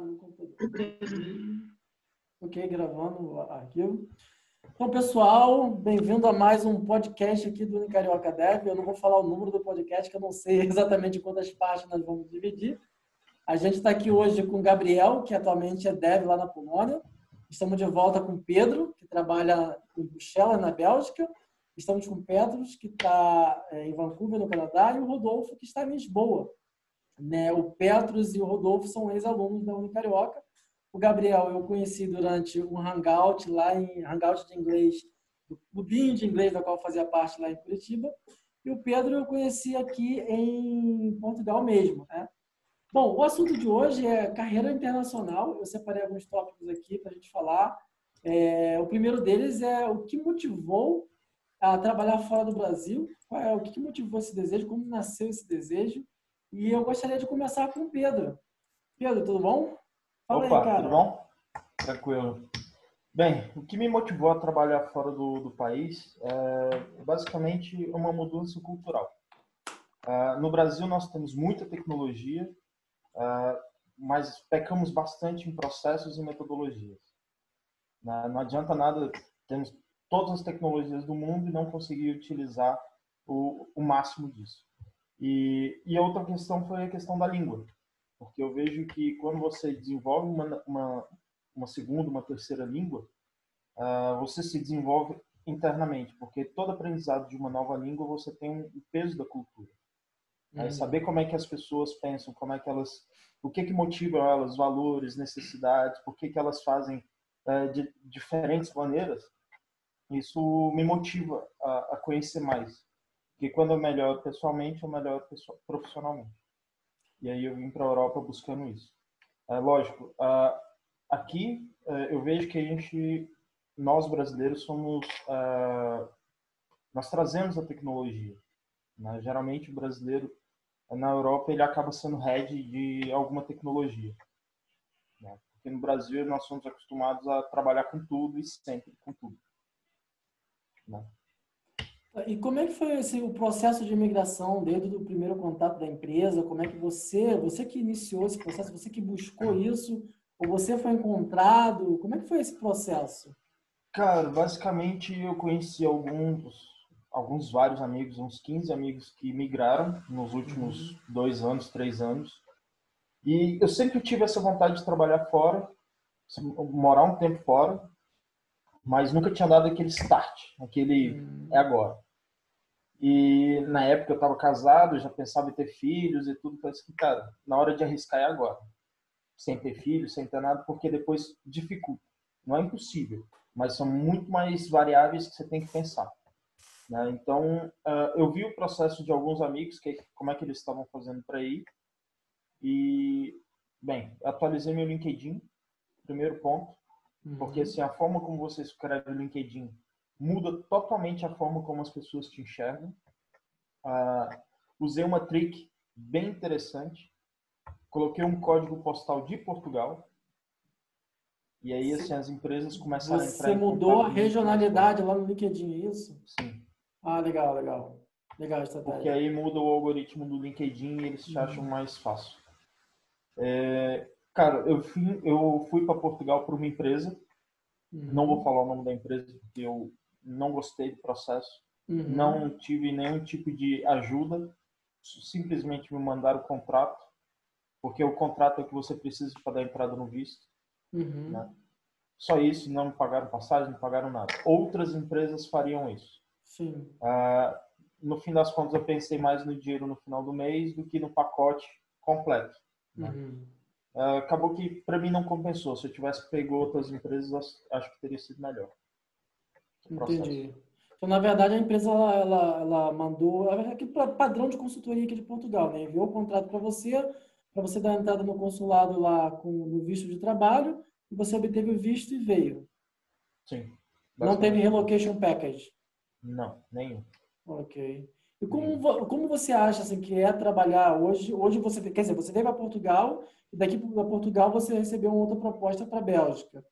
no computador. Ok, gravando o arquivo. Então, pessoal, bem-vindo a mais um podcast aqui do Unicarioca Dev. Eu não vou falar o número do podcast, que eu não sei exatamente quantas nós vamos dividir. A gente está aqui hoje com o Gabriel, que atualmente é dev lá na Polônia. Estamos de volta com o Pedro, que trabalha em Bruxelas, na Bélgica. Estamos com o Petros, que está é, em Vancouver, no Canadá, e o Rodolfo, que está em Lisboa. Né? O Petros e o Rodolfo são ex-alunos da Unicarioca. O Gabriel eu conheci durante um hangout lá em hangout de inglês, do clubinho de inglês da qual fazia parte lá em Curitiba. E o Pedro eu conheci aqui em Portugal mesmo. Né? Bom, o assunto de hoje é carreira internacional. Eu separei alguns tópicos aqui para a gente falar. É, o primeiro deles é o que motivou a trabalhar fora do Brasil. Qual é, o que motivou esse desejo? Como nasceu esse desejo? E eu gostaria de começar com o Pedro. Pedro, tudo bom? Fala Opa, aí, cara. tudo bom? Tranquilo. Bem, o que me motivou a trabalhar fora do, do país é basicamente uma mudança cultural. Uh, no Brasil nós temos muita tecnologia, uh, mas pecamos bastante em processos e metodologias. Uh, não adianta nada, temos todas as tecnologias do mundo e não conseguir utilizar o, o máximo disso. E, e outra questão foi a questão da língua, porque eu vejo que quando você desenvolve uma, uma, uma segunda, uma terceira língua, uh, você se desenvolve internamente, porque todo aprendizado de uma nova língua você tem um peso da cultura. Uhum. saber como é que as pessoas pensam, como é que elas, o que que motiva elas, valores, necessidades, por que que elas fazem uh, de diferentes maneiras, isso me motiva a, a conhecer mais. Porque quando eu melhoro pessoalmente, eu melhoro profissionalmente. E aí eu vim para a Europa buscando isso. É, lógico, aqui é, eu vejo que a gente, nós brasileiros, somos. Nós trazemos a tecnologia. Né? Geralmente o brasileiro, na Europa, ele acaba sendo head de alguma tecnologia. Né? Porque no Brasil nós somos acostumados a trabalhar com tudo e sempre com tudo. Né? E como é que foi esse, o processo de imigração desde o primeiro contato da empresa? Como é que você, você que iniciou esse processo, você que buscou isso, ou você foi encontrado? Como é que foi esse processo? Cara, basicamente eu conheci alguns, alguns vários amigos, uns 15 amigos que migraram nos últimos uhum. dois anos, três anos. E eu sempre tive essa vontade de trabalhar fora, morar um tempo fora, mas nunca tinha dado aquele start, aquele uhum. é agora. E na época eu estava casado, já pensava em ter filhos e tudo. Falei assim, cara, na hora de arriscar é agora. Sem ter filhos, sem ter nada, porque depois dificulta. Não é impossível, mas são muito mais variáveis que você tem que pensar. Né? Então, uh, eu vi o processo de alguns amigos, que como é que eles estavam fazendo para ir. E, bem, atualizei meu LinkedIn, primeiro ponto. Uhum. Porque assim, a forma como você escreve o LinkedIn muda totalmente a forma como as pessoas te enxergam. Uh, usei uma trick bem interessante. Coloquei um código postal de Portugal. E aí, assim, as empresas começaram Você a entrar Você mudou a regionalidade lá no LinkedIn, é isso? Sim. Ah, legal, legal. Legal essa Porque aí muda o algoritmo do LinkedIn e eles te uhum. acham mais fácil. É, cara, eu fui, eu fui para Portugal para uma empresa. Uhum. Não vou falar o nome da empresa porque eu não gostei do processo, uhum. não tive nenhum tipo de ajuda, simplesmente me mandaram o contrato, porque o contrato é o que você precisa para dar entrada no visto. Uhum. Né? Só isso, não me pagaram passagem, não pagaram nada. Outras empresas fariam isso. Sim. Uh, no fim das contas, eu pensei mais no dinheiro no final do mês do que no pacote completo. Né? Uhum. Uh, acabou que para mim não compensou. Se eu tivesse pego outras empresas, acho que teria sido melhor. Entendi. Então, na verdade, a empresa ela, ela, ela mandou aquele padrão de consultoria aqui de Portugal, né? Enviou o contrato para você, para você dar entrada no consulado lá com no visto de trabalho, e você obteve o visto e veio. Sim. Não teve relocation package? Não, nenhum. Ok. E como, como você acha assim, que é trabalhar hoje? Hoje você, quer dizer, você veio para Portugal e daqui para Portugal você recebeu uma outra proposta para a Bélgica.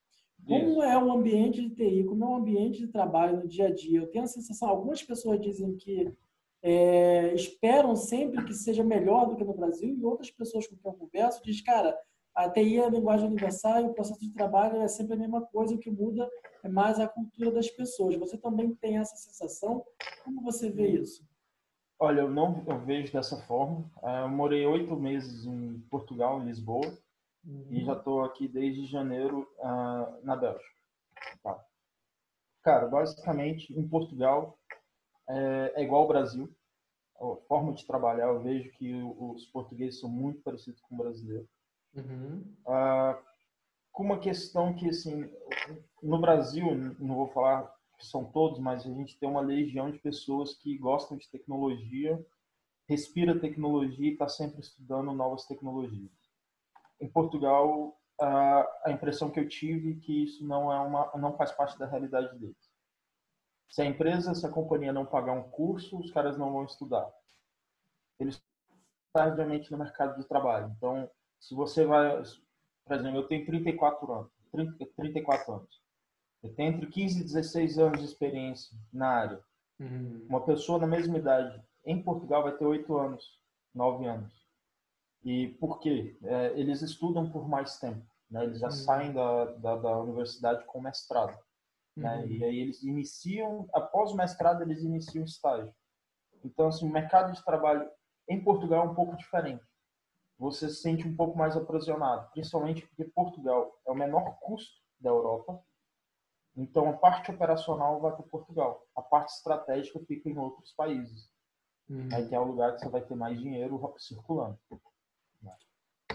Como é o ambiente de TI? Como é o ambiente de trabalho no dia a dia? Eu tenho a sensação, algumas pessoas dizem que é, esperam sempre que seja melhor do que no Brasil e outras pessoas com quem eu converso dizem, cara, a TI é a linguagem universal e o processo de trabalho é sempre a mesma coisa, o que muda é mais a cultura das pessoas. Você também tem essa sensação? Como você vê isso? Olha, eu não eu vejo dessa forma. Eu morei oito meses em Portugal, em Lisboa, uhum. e já estou aqui desde janeiro uh, na Bélgica. Tá. Cara, basicamente, em Portugal é, é igual ao Brasil. A forma de trabalhar, eu vejo que os portugueses são muito parecidos com o brasileiro. Uhum. Uh, com uma questão que, assim, no Brasil, não vou falar que são todos, mas a gente tem uma legião de pessoas que gostam de tecnologia, respira tecnologia e está sempre estudando novas tecnologias. Em Portugal, a impressão que eu tive é que isso não é uma, não faz parte da realidade deles. Se a empresa, se a companhia não pagar um curso, os caras não vão estudar. Eles tardiamente no mercado de trabalho. Então, se você vai, por exemplo, eu tenho 34 anos, 30, 34 anos. Eu tenho entre 15 e 16 anos de experiência na área. Uhum. Uma pessoa na mesma idade em Portugal vai ter 8 anos, 9 anos. E por quê? É, eles estudam por mais tempo. Né? Eles já uhum. saem da, da, da, universidade com mestrado. Né? Uhum. E aí eles iniciam, após o mestrado, eles iniciam o estágio. Então, assim, o mercado de trabalho em Portugal é um pouco diferente você se sente um pouco mais aprisionado, principalmente porque Portugal é o menor custo da Europa. Então, a parte operacional vai para Portugal. A parte estratégica fica em outros países. Uhum. Aí que é o lugar que você vai ter mais dinheiro circulando.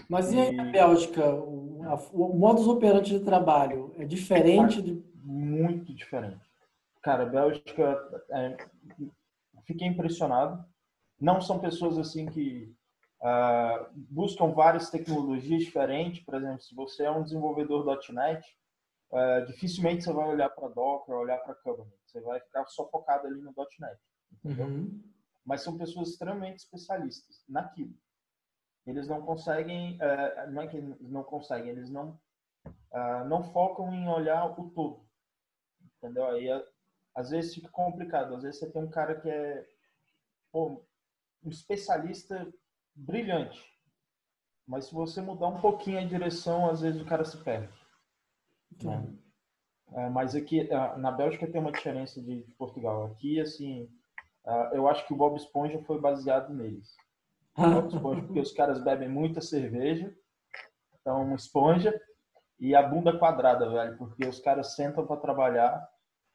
Mas e aí na Bélgica? O, a, o modus operandi de trabalho é diferente? De... Muito diferente. Cara, a Bélgica, é, fiquei impressionado. Não são pessoas assim que Uh, buscam várias tecnologias diferentes. Por exemplo, se você é um desenvolvedor .NET, uh, dificilmente você vai olhar para Docker, olhar para Kubernetes. Você vai ficar só focado ali no .NET, entendeu? Uhum. Mas são pessoas extremamente especialistas naquilo. Eles não conseguem, uh, não é que não conseguem, eles não não focam em olhar o todo, entendeu? Aí às vezes fica complicado. Às vezes você tem um cara que é pô, um especialista brilhante. Mas se você mudar um pouquinho a direção, às vezes o cara se perde. Né? É, mas aqui, na Bélgica tem uma diferença de, Portugal. Aqui, assim, eu acho que o Bob Esponja foi baseado neles. Esponja, porque os caras bebem muita cerveja, então uma esponja, e a bunda quadrada, velho, porque os caras sentam para trabalhar,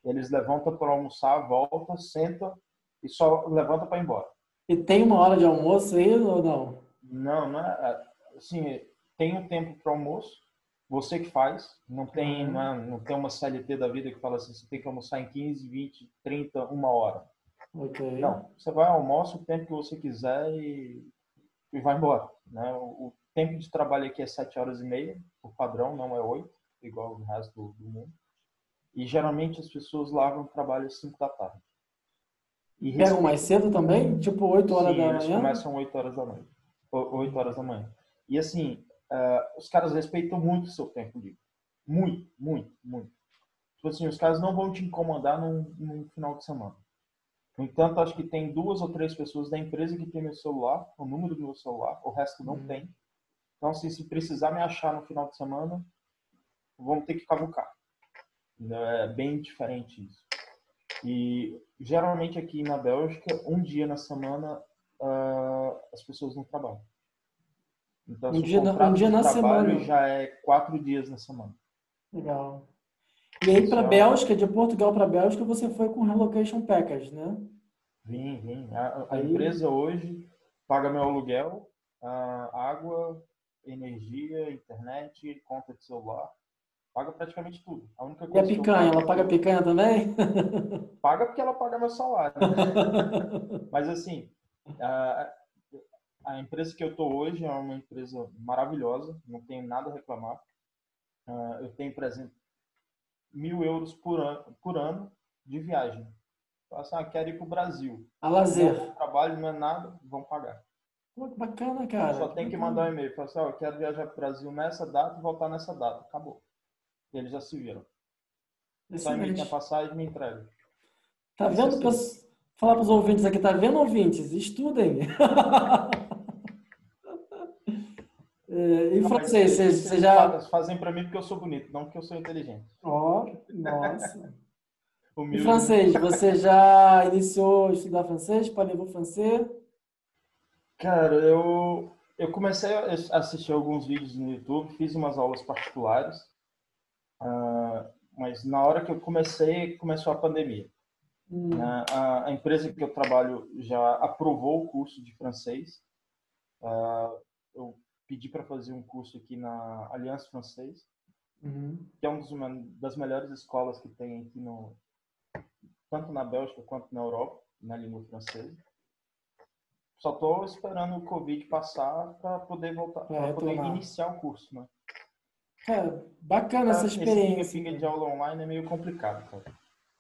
eles levantam para almoçar, voltam, sentam e só levantam para ir embora. E tem uma hora de almoço aí ou não? Não, não é. Assim, tem um tempo para almoço, você que faz. Não tem, uhum. não, é, não, tem uma CLT da vida que fala assim, você tem que almoçar em 15, 20, 30, uma hora. Okay. Não, você vai almoçar o tempo que você quiser e, e vai embora. Né? O, o, tempo de trabalho aqui é 7 horas e meia, por padrão, não é 8, igual no resto do, do mundo. E geralmente as pessoas largam o trabalho às 5 da tarde. E Pegam mais cedo também? Tipo 8 horas Sim, da eles manhã? começam 8 horas da manhã. 8 horas da manhã. E assim, uh, os caras respeitam muito o seu tempo livre. Muito, muito, muito. Tipo assim, os caras não vão te incomodar num, num final de semana. No entanto, acho que tem duas ou três pessoas da empresa que tem meu celular, o número do meu celular, o resto não hum. tem. Então, assim, se precisar me achar no final de semana, vamos ter que cavucar. É bem diferente isso. E geralmente aqui na Bélgica, um dia na semana uh, as pessoas não trabalham. Então, um dia, um dia na semana já é quatro dias na semana. Legal. E aí para Bélgica, de Portugal para Bélgica, você foi com relocation package, né? Vim, vim. A, a empresa hoje paga meu aluguel, água, energia, internet, conta de celular paga praticamente tudo. A única coisa e a picanha, ela paga picanha também? Paga porque ela paga meu salário. Né? Mas assim, a, a, empresa que eu estou hoje é uma empresa maravilhosa, não tenho nada a reclamar. Uh, eu tenho, por exemplo, mil euros por ano, por ano de viagem. Então, assim, ah, quero ir para o Brasil. A lazer. Não é trabalho não é nada, vão pagar. Pô, que bacana, cara. Só tem que mandar um e-mail. Falar assim, eu quero viajar para o Brasil nessa data e voltar nessa data. Acabou eles já se viram. Só emite a passagem e me entrega. Tá vendo? Pra... Falar para os ouvintes aqui, tá vendo, ouvintes? Estudem. É, e francês, você, você já. Fazem para mim porque eu sou bonito, não porque eu sou inteligente. Ó, nossa. e francês, você já iniciou a estudar francês? Parlez-vous francês? Cara, eu, eu comecei a assistir alguns vídeos no YouTube, fiz umas aulas particulares, uh, mas na hora que eu comecei, começou a pandemia. Hum. Uh, a, a, empresa que eu trabalho já aprovou o curso de francês. Uh, eu pedi para fazer um curso aqui na Aliança Francês, uhum. que é uma das melhores escolas que tem aqui no tanto na Bélgica quanto na Europa, na língua francesa. Só estou esperando o Covid passar para poder voltar, para poder iniciar o curso, né? Cara, bacana essa experiência. Esse pinga de aula online é meio complicado, cara.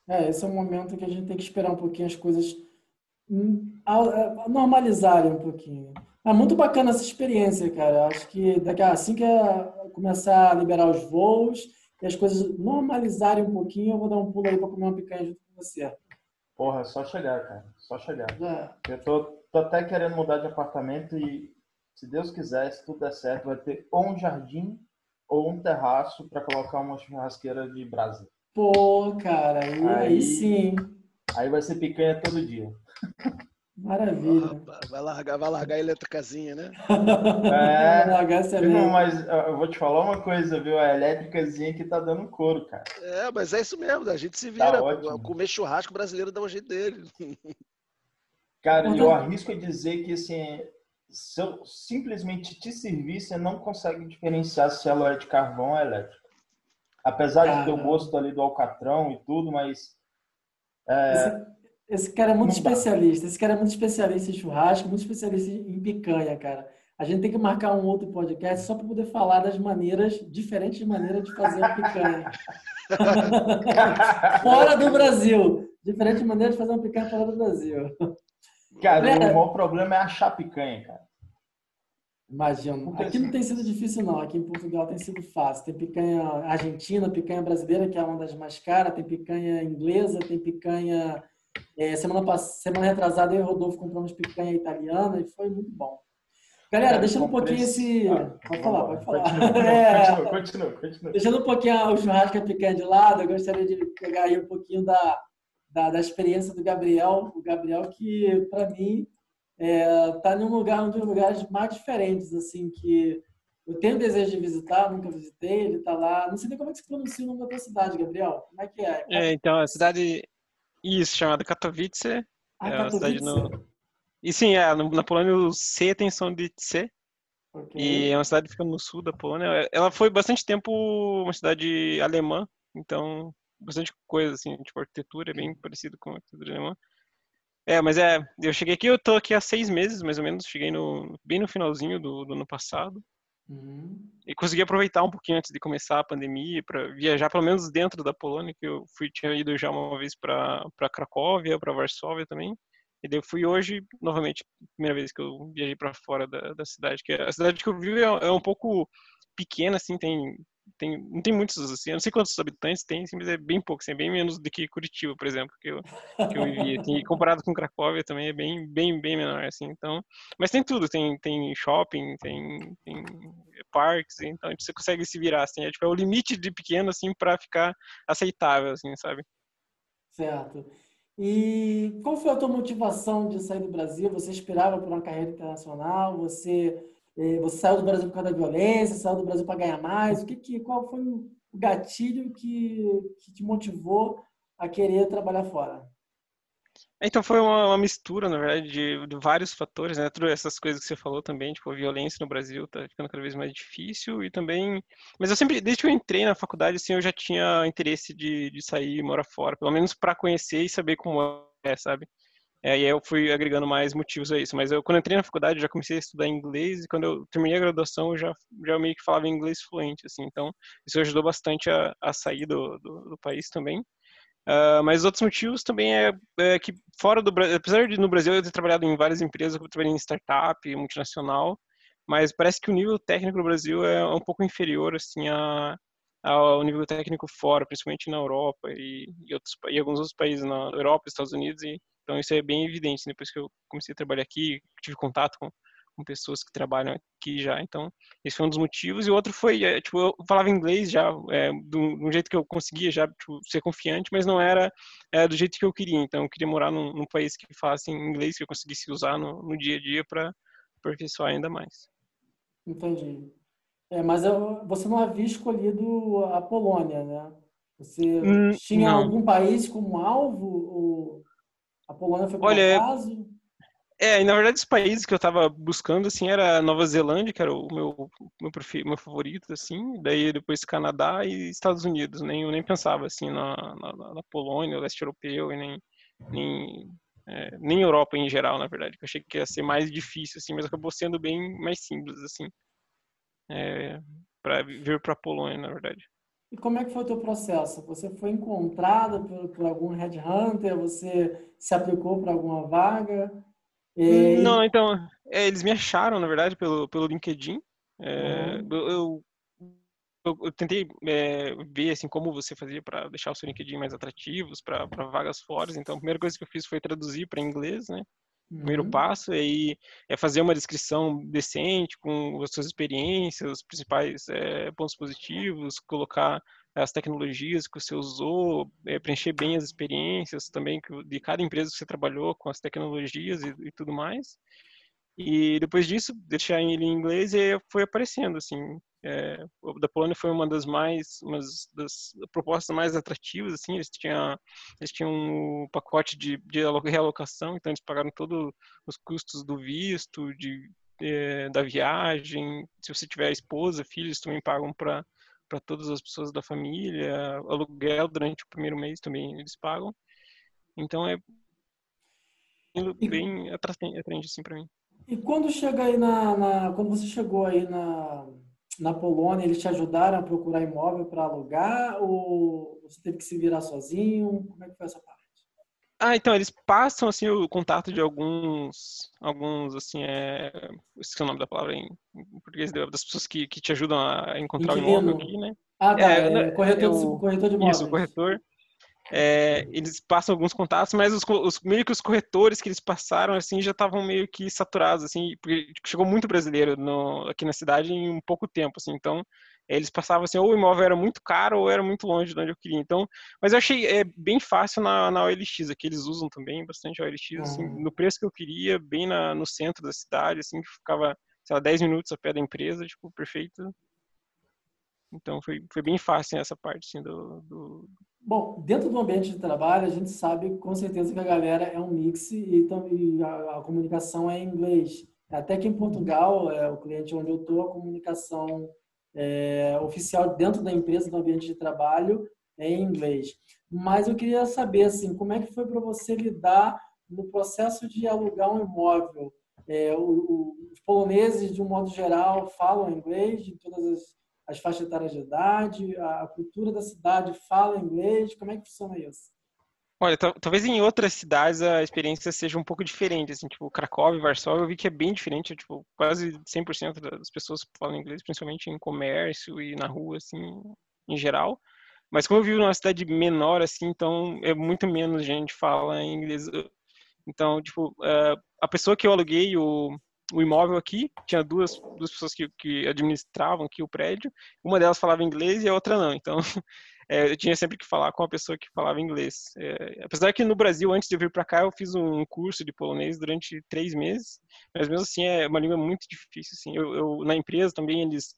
É, esse é um momento que a gente tem que esperar um pouquinho as coisas é, normalizarem um pouquinho. É muito bacana essa experiência, cara. Acho que daqui a, assim que começar a liberar os voos e as coisas normalizarem um pouquinho, eu vou dar um pulo aí para comer uma picanha junto com você. Porra, é só chegar, cara. Só chegar. É. Eu tô Tô até querendo mudar de apartamento e, se Deus quiser, se tudo der certo, vai ter ou um jardim ou um terraço para colocar uma churrasqueira de brasa. Pô, cara, aí, aí sim. Aí vai ser picanha todo dia. Maravilha. Vai largar, vai largar a eletricazinha, né? É, largar essa não, mas eu vou te falar uma coisa, viu? A elétricazinha que tá dando couro, cara. É, mas é isso mesmo, a gente se tá vira. Tá comer churrasco brasileiro dá um jeito dele. Cara, eu arrisco a dizer que assim, se eu simplesmente te servir, você não consegue diferenciar se ela é de carvão ou elétrica. Apesar de ter o gosto ali do alcatrão e tudo, mas. É, esse, esse, cara é muito especialista. Dá. Esse cara é muito especialista em churrasco, muito especialista em picanha, cara. A gente tem que marcar um outro podcast só para poder falar das maneiras, diferentes maneiras de fazer a picanha. fora do Brasil. Diferentes maneiras de fazer uma picanha fora do Brasil. Cara, é. o maior problema é achar picanha, cara. Imagina. Porque aqui não tem sido difícil, não. Aqui em Portugal tem sido fácil. Tem picanha argentina, picanha brasileira, que é uma das mais caras, tem picanha inglesa, tem picanha. É, semana, pass... semana retrasada eu e o Rodolfo compramos picanha italiana e foi muito bom. Galera, deixando um pouquinho esse. Ah, pode falar, pode falar. Continua, é... continua, continua, continua. Deixando um pouquinho o churrasco e a picanha de lado, eu gostaria de pegar aí um pouquinho da, da, da experiência do Gabriel. O Gabriel que, para mim, está é, em um lugar, um dos lugares mais diferentes, assim, que eu tenho desejo de visitar, nunca visitei, ele está lá. Não sei nem como é que se pronuncia o nome da tua cidade, Gabriel. Como é que é? É, então, a cidade, isso, chamada Katowice. Ah, é Katowice. cidade no... E sim, é, na Polônia o C tem som de C. Okay. E é uma cidade que fica no sul da Polônia. Ela foi bastante tempo uma cidade alemã, então bastante coisa, assim, tipo, arquitetura é bem parecido com a arquitetura alemã. É, mas é, eu cheguei aqui, eu tô aqui há seis meses, mais ou menos, cheguei no, bem no finalzinho do, do ano passado. Uhum. E consegui aproveitar um pouquinho antes de começar a pandemia para viajar, pelo menos dentro da Polônia, que eu fui, tinha ido já uma vez para Cracóvia, para Varsóvia também. E daí eu fui hoje, novamente, primeira vez que eu viajei para fora da, da cidade. que A cidade que eu vivo é, é um pouco pequena, assim, tem tem, não tem muitos, assim, eu não sei quantos habitantes tem, mas é bem pouco, assim, é bem menos do que Curitiba, por exemplo, que eu, que eu vivia. Assim, comparado com Cracóvia também é bem, bem, bem menor, assim, então... Mas tem tudo, tem, tem shopping, tem, tem parques, então você consegue se virar, assim, é, tipo, é o limite de pequeno, assim, para ficar aceitável, assim, sabe? Certo. E qual foi a tua motivação de sair do Brasil? Você esperava por uma carreira internacional? Você você saiu do Brasil por causa da violência, saiu do Brasil para ganhar mais? O que, que, qual foi o gatilho que, que te motivou a querer trabalhar fora? Então foi uma, uma mistura, na verdade, de, de, vários fatores, né? Todas essas coisas que você falou também, tipo, a violência no Brasil tá ficando cada vez mais difícil e também... Mas eu sempre, desde que eu entrei na faculdade, assim, eu já tinha interesse de, de sair e morar fora, pelo menos para conhecer e saber como é, sabe? É, e aí eu fui agregando mais motivos a isso. Mas eu, quando eu entrei na faculdade, já comecei a estudar inglês e quando eu terminei a graduação, eu já, já meio que falava inglês fluente, assim. Então, isso ajudou bastante a, a sair do, do, do país também. Uh, mas outros motivos também é, é, que fora do Brasil, apesar de no Brasil eu ter trabalhado em várias empresas, eu trabalhei em startup, multinacional, mas parece que o nível técnico no Brasil é um pouco inferior, assim, a, ao nível técnico fora, principalmente na Europa e, e, outros, e alguns outros países na Europa, Estados Unidos e então isso é bem evidente. Depois que eu comecei a trabalhar aqui, tive contato com, com pessoas que trabalham aqui já. Então, esse foi um dos motivos. E o outro foi, é, tipo, eu falava inglês já, é, do, do jeito que eu conseguia já tipo, ser confiante, mas não era é, do jeito que eu queria. Então, eu queria morar num, num país que falasse inglês, que eu conseguisse usar no, no dia a dia para aperfeiçoar ainda mais. Entendi. É, mas eu, você não havia escolhido a Polônia, né? Você hum, tinha não. algum país como alvo? Ou a Polônia foi por Olha, acaso? É, e na verdade os países que eu tava buscando, assim, era Nova Zelândia, que era o meu, meu, meu favorito, assim, daí depois Canadá e Estados Unidos, nem, eu nem pensava, assim, na, na, na Polônia, leste europeu, e nem, nem, é, nem Europa em geral, na verdade, que eu achei que ia ser mais difícil, assim, mas acabou sendo bem mais simples, assim, é, para vir para a Polônia, na verdade. E como é que foi o teu processo? Você foi encontrado por, por algum headhunter? Você se aplicou para alguma vaga? E... Não, então, é, eles me acharam, na verdade, pelo, pelo LinkedIn. É, uhum. eu, eu, eu, tentei é, ver assim como você fazia para deixar o seu LinkedIn mais atrativos para vagas fora. Então, a primeira coisa que eu fiz foi traduzir para inglês, né? Uhum. Primeiro passo aí é fazer uma descrição decente com as suas experiências, os principais é, pontos positivos, colocar as tecnologias que você usou, é, preencher bem as experiências também de cada empresa que você trabalhou com as tecnologias e, e tudo mais. E depois disso, deixar ele em inglês e foi aparecendo, assim. É, da Polônia foi uma das mais, uma das propostas mais atrativas, assim. Eles tinham, eles tinham um pacote de, de realocação, então eles pagaram todos os custos do visto, de, é, da viagem. Se você tiver esposa, filhos, também pagam para para todas as pessoas da família, aluguel durante o primeiro mês também eles pagam. Então é bem atraente assim para mim. E quando chega aí na, na, quando você chegou aí na na Polônia, eles te ajudaram a procurar imóvel para alugar ou você teve que se virar sozinho? Como é que foi essa parte? Ah, então, eles passam, assim, o contato de alguns, alguns, assim, é... Esqueci o nome da palavra em, português, das pessoas que, que te ajudam a encontrar o imóvel aqui, né? Ah, tá, é, é corretor, eu, corretor de imóveis. Isso, corretor. É, eles passam alguns contatos, mas os, os, meio que os corretores que eles passaram, assim, já estavam meio que saturados, assim, porque chegou muito brasileiro no, aqui na cidade em um pouco tempo, assim, então eles passavam assim, ou o imóvel era muito caro ou era muito longe de onde eu queria. Então, mas eu achei é, bem fácil na, na OLX, aqui eles usam também bastante a OLX, assim, uhum. no preço que eu queria, bem na, no centro da cidade, assim, que ficava, sei lá, 10 minutos a pé da empresa, tipo, perfeito. Então, foi, foi bem fácil essa parte, assim, do, do... Bom, dentro do ambiente de trabalho, a gente sabe com certeza que a galera é um mix e, e a, a comunicação é em inglês. Até que em Portugal, é, o cliente onde eu estou, a comunicação é, oficial dentro da empresa, no ambiente de trabalho, é em inglês. Mas eu queria saber, assim, como é que foi para você lidar no processo de alugar um imóvel? É, o, o, os poloneses, de um modo geral, falam inglês, de todas as, as faixas etárias de idade, a, cultura da cidade fala inglês, como é que funciona isso? Olha, talvez em outras cidades a experiência seja um pouco diferente, assim, tipo, Cracóvia, Varsóvia, eu vi que é bem diferente, tipo, quase 100% das pessoas falam inglês, principalmente em comércio e na rua, assim, em geral. Mas como eu vivo numa cidade menor, assim, então é muito menos gente fala inglês. Então, tipo, eh, a pessoa que eu aluguei o, o imóvel aqui, tinha duas, duas pessoas que, que administravam aqui o prédio, uma delas falava inglês e a outra não, então é, eu tinha sempre que falar com a pessoa que falava inglês. É, apesar que no Brasil, antes de eu vir para cá, eu fiz um curso de polonês durante três meses, mas mesmo assim é uma língua muito difícil. Assim. Eu, eu na empresa também eles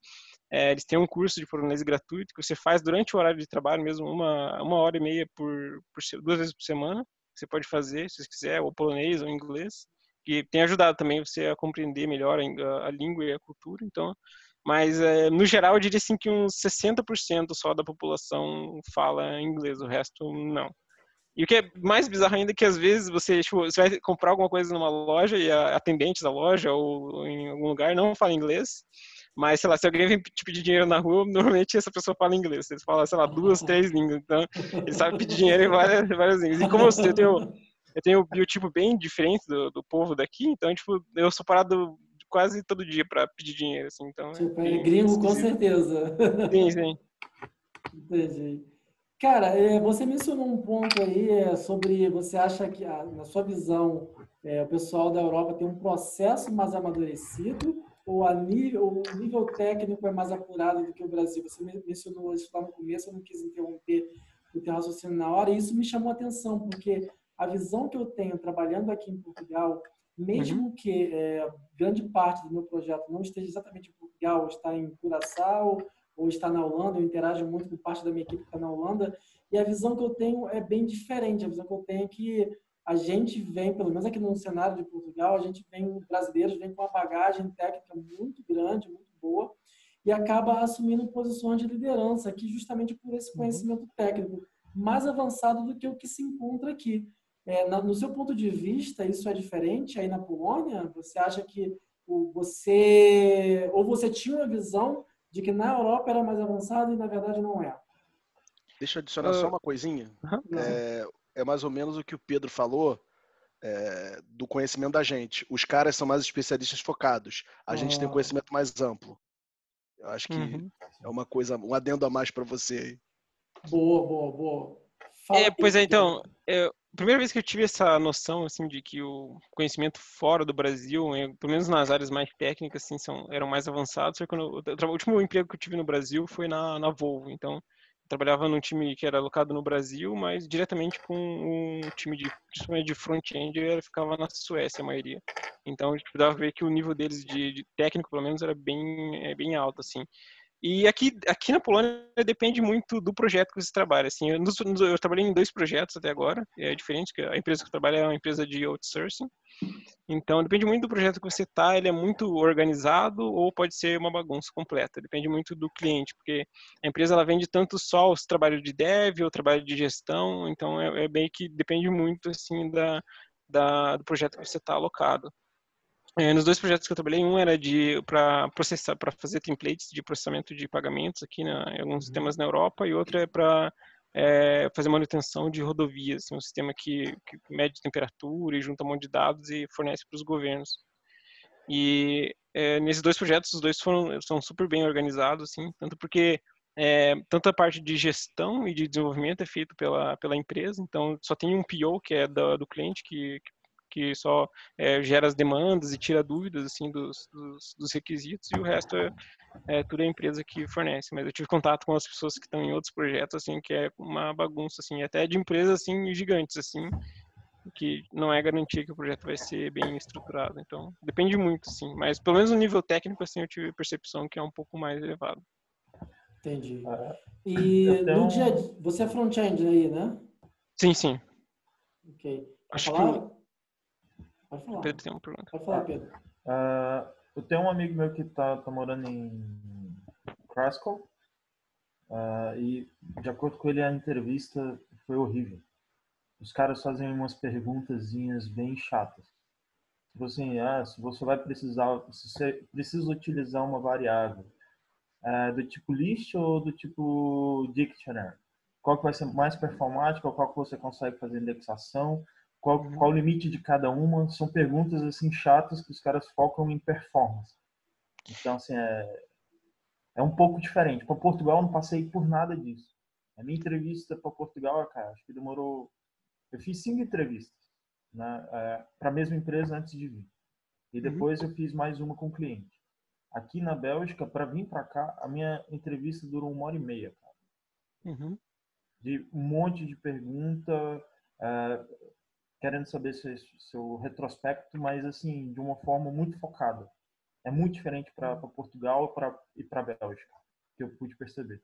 é, eles têm um curso de polonês gratuito que você faz durante o horário de trabalho mesmo, uma, uma hora e meia por, por duas vezes por semana. Você pode fazer, se você quiser, ou polonês ou inglês, que tem ajudado também você a compreender melhor a, a língua e a cultura. Então, mas, é, no geral, eu diria assim que uns 60% só da população fala inglês, o resto não. E o que é mais bizarro ainda é que às vezes você, tipo, você vai comprar alguma coisa numa loja e a atendente da loja ou em algum lugar não fala inglês, mas, sei lá, se alguém vem te pedir dinheiro na rua, normalmente essa pessoa fala inglês. Ele fala, sei lá, duas, três línguas. Então, ele sabe pedir dinheiro em várias, várias línguas. E como eu tenho, eu tenho um biotipo bem diferente do, do povo daqui, então, tipo, eu sou parado quase todo dia para pedir dinheiro, assim, então... É tipo, é, gringo com certeza. Sim, sim. Entendi. Cara, é, você mencionou um ponto aí é, sobre você acha que, na sua visão, é, o pessoal da Europa tem um processo mais amadurecido ou a nível, o nível técnico é mais apurado do que o Brasil? Você mencionou isso lá no começo, eu não quis interromper o teu raciocínio na hora, e isso me chamou a atenção, porque a visão que eu tenho trabalhando aqui em Portugal, mesmo uhum. que é, grande parte do meu projeto não esteja exatamente em Portugal, está em Curaçao ou está na Holanda, eu interajo muito com parte da minha equipe que está na Holanda, e a visão que eu tenho é bem diferente. A visão que eu tenho é que a gente vem, pelo menos aqui no cenário de Portugal, a gente vem, brasileiros, vem com uma bagagem técnica muito grande, muito boa, e acaba assumindo posições de liderança aqui justamente por esse uhum. conhecimento técnico mais avançado do que o que se encontra aqui. É, no seu ponto de vista, isso é diferente aí na Polônia? Você acha que você ou você tinha uma visão de que na Europa era mais avançado e na verdade não é? Deixa eu adicionar uh, só uma coisinha. Uh -huh. é, é, mais ou menos o que o Pedro falou é, do conhecimento da gente. Os caras são mais especialistas focados. A uh gente tem um conhecimento mais amplo. Eu acho que -huh. é uma coisa, um adendo a mais para você aí. Boa, boa, boa. Fala é, pois é, então, eu, primeira vez que eu tive essa noção, assim, de que o conhecimento fora do Brasil, pelo menos nas áreas mais técnicas, assim, são, eram mais avançados, foi quando eu, o último emprego que eu tive no Brasil foi na, na Volvo, então eu trabalhava num time que era alocado no Brasil, mas diretamente com um time de, de front-end, ele ficava na Suécia, a maioria. Então, a gente precisava ver que o nível deles de, de técnico, pelo menos, era bem, é, bem alto, assim. E aqui, aqui na Polônia depende muito do projeto que você trabalha. Assim, eu, eu, trabalhei em dois projetos até agora, é diferente, a empresa que eu trabalho é uma empresa de outsourcing. Então, depende muito do projeto que você está, ele é muito organizado ou pode ser uma bagunça completa. Depende muito do cliente, porque a empresa ela vende tanto só os trabalhos de dev ou trabalho de gestão, então é, é bem que depende muito assim da, da do projeto que você está alocado. É, nos dois projetos que eu trabalhei, um era de para processar, para fazer templates de processamento de pagamentos aqui na, em alguns uhum. sistemas na Europa, e outro é para é, fazer manutenção de rodovias, um sistema que, que, mede temperatura e junta um monte de dados e fornece para os governos. E é, nesses dois projetos, os dois foram são super bem organizados, assim, tanto porque é, tanto a parte de gestão e de desenvolvimento é feito pela, pela empresa, então só tem um PO que é do, do cliente que, que que só é, gera as demandas e tira dúvidas assim dos, dos, dos requisitos e o resto é, é tudo a empresa que fornece. Mas eu tive contato com as pessoas que estão em outros projetos assim que é uma bagunça assim, até de empresas assim gigantes assim que não é garantia que o projeto vai ser bem estruturado. Então, depende muito, sim. Mas, pelo menos no nível técnico, assim, eu tive a percepção que é um pouco mais elevado. Entendi. E então... no dia... Você é front-end aí, né? Sim, sim. Ok. Acho falar? que Pode falar. Pedro tem uma pergunta. Pode falar, Pedro. Uh, eu tenho um amigo meu que tá, tá morando em Kraskow. Uh, e, de acordo com ele, a entrevista foi horrível. Os caras fazem umas perguntazinhas bem chatas. Tipo assim, ah, se você vai precisar, se você precisa utilizar uma variável uh, do tipo list ou do tipo dictionary, qual que vai ser mais performático, qual que você consegue fazer indexação, qual, uhum. qual o limite de cada uma? São perguntas assim chatas que os caras focam em performance. Então, assim, é, é um pouco diferente. Para Portugal, eu não passei por nada disso. A minha entrevista para Portugal, cara, acho que demorou. Eu fiz cinco entrevistas né, é, para a mesma empresa antes de vir. E uhum. depois uhum. eu fiz mais uma com o cliente. Aqui na Bélgica, para vir para cá, a minha entrevista durou uma hora e meia, cara. Uhum. De um monte de pergunta. É, querendo saber seu, seu retrospecto, mas assim, de uma forma muito focada. É muito diferente para Portugal pra, e para Bélgica, que eu pude perceber.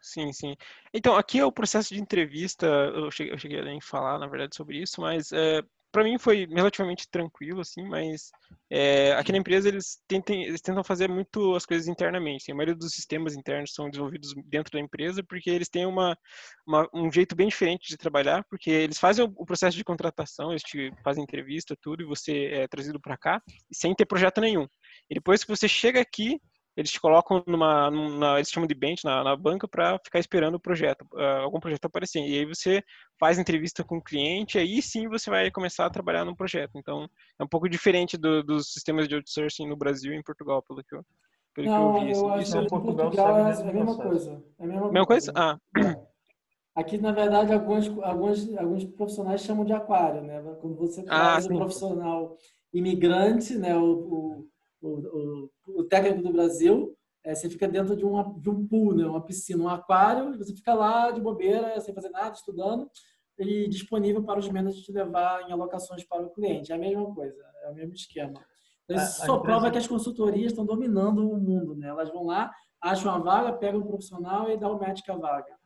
Sim, sim. Então, aqui é o processo de entrevista, eu cheguei, eu cheguei a falar, na verdade, sobre isso, mas é, para mim foi relativamente tranquilo, assim, mas é, aqui na empresa eles, eles tentam fazer muito as coisas internamente. A maioria dos sistemas internos são desenvolvidos dentro da empresa porque eles têm uma, uma um jeito bem diferente de trabalhar, porque eles fazem o, o, processo de contratação, eles te fazem entrevista, tudo, e você é trazido para cá sem ter projeto nenhum. E depois que você chega aqui, eles te colocam numa, numa eles chamam de bench na, na banca para ficar esperando o projeto, uh, algum projeto aparecer. E aí você faz entrevista com o cliente, aí sim você vai começar a trabalhar no projeto. Então é um pouco diferente do, dos sistemas de outsourcing no Brasil e em Portugal, pelo que eu, pelo Não, que eu vi. Eu acho Isso que em Portugal, Portugal é, a mesma coisa. É a mesma, mesma coisa. coisa? Ah. Aqui, na verdade, alguns, alguns, alguns profissionais chamam de aquário, né? Quando você ah, traz ah, um profissional imigrante, né? O, o, o, o, técnico do Brasil, é, você fica dentro de, uma, de um pool, né? uma piscina, um aquário, e você fica lá de bobeira, sem fazer nada, estudando, e disponível para os managers te levar em alocações para o cliente. É a mesma coisa, é o mesmo esquema. Então, isso só empresa... prova que as consultorias estão dominando o mundo, né? Elas vão lá, acham a vaga, pegam o profissional e dão o match com a vaga.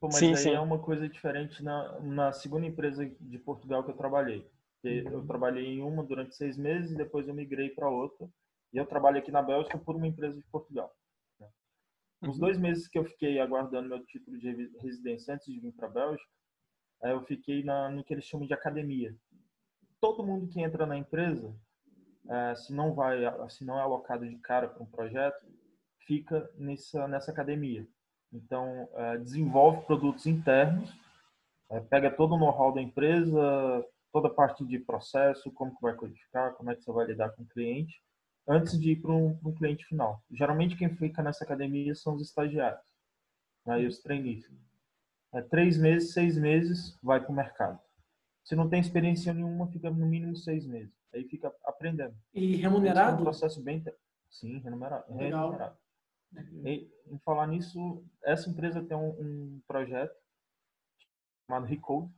Pô, mas sim, aí sim. é uma coisa diferente na, na segunda empresa de Portugal que eu trabalhei. Eu uhum. trabalhei em uma durante seis meses e depois eu migrei para outra. E eu trabalho aqui na Bélgica por uma empresa de Portugal. Né? Os uhum. dois meses que eu fiquei aguardando meu título de residência antes de vir para a Bélgica, eu fiquei na, no que eles chamam de academia. Todo mundo que entra na empresa, é, se não vai, se não é alocado de cara para um projeto, fica nessa nessa academia. Então, é, desenvolve produtos internos, pega todo o know-how da empresa, toda a parte de processo, como que vai codificar, como é que você vai lidar com o cliente, antes de ir para um, um, cliente final. Geralmente, quem fica nessa academia são os estagiários, né, e os trainees. É, três meses, seis meses, vai para o mercado. Se não tem experiência nenhuma, fica no mínimo seis meses. Aí fica aprendendo. E remunerado? É um processo bem... Sim, remunerado. Legal. remunerado. E, em falar nisso, essa empresa tem um, um projeto chamado Recode,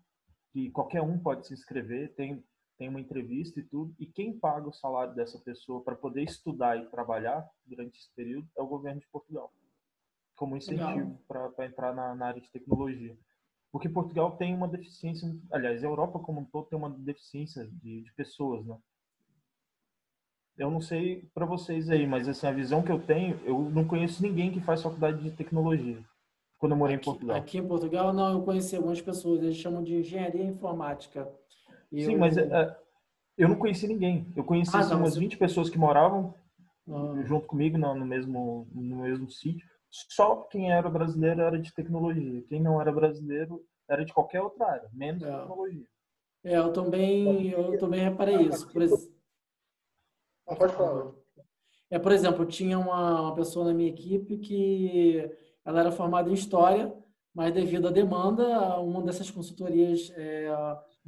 que qualquer um pode se inscrever, tem, tem uma entrevista e tudo, e quem paga o salário dessa pessoa para poder estudar e trabalhar durante esse período é o governo de Portugal, como incentivo para entrar na, na área de tecnologia. Porque Portugal tem uma deficiência, aliás, a Europa como um todo tem uma deficiência de, de pessoas, né? eu não sei para vocês aí, mas assim, a visão que eu tenho, eu não conheço ninguém que faz faculdade de tecnologia quando eu morei aqui, em Portugal. Aqui em Portugal, não, eu conheci algumas pessoas, eles chamam de engenharia informática. E Sim, eu... mas é, eu não conheci ninguém. Eu conheci ah, assim, umas você... 20 pessoas que moravam ah. junto comigo no, no, mesmo, no mesmo sítio. Só quem era brasileiro era de tecnologia. Quem não era brasileiro era de qualquer outra área, menos é. tecnologia. É, eu também, eu também reparei isso. Por exemplo, não pode falar. É, por exemplo, tinha uma, uma pessoa na minha equipe que ela era formada em História, mas devido à demanda, uma dessas consultorias é,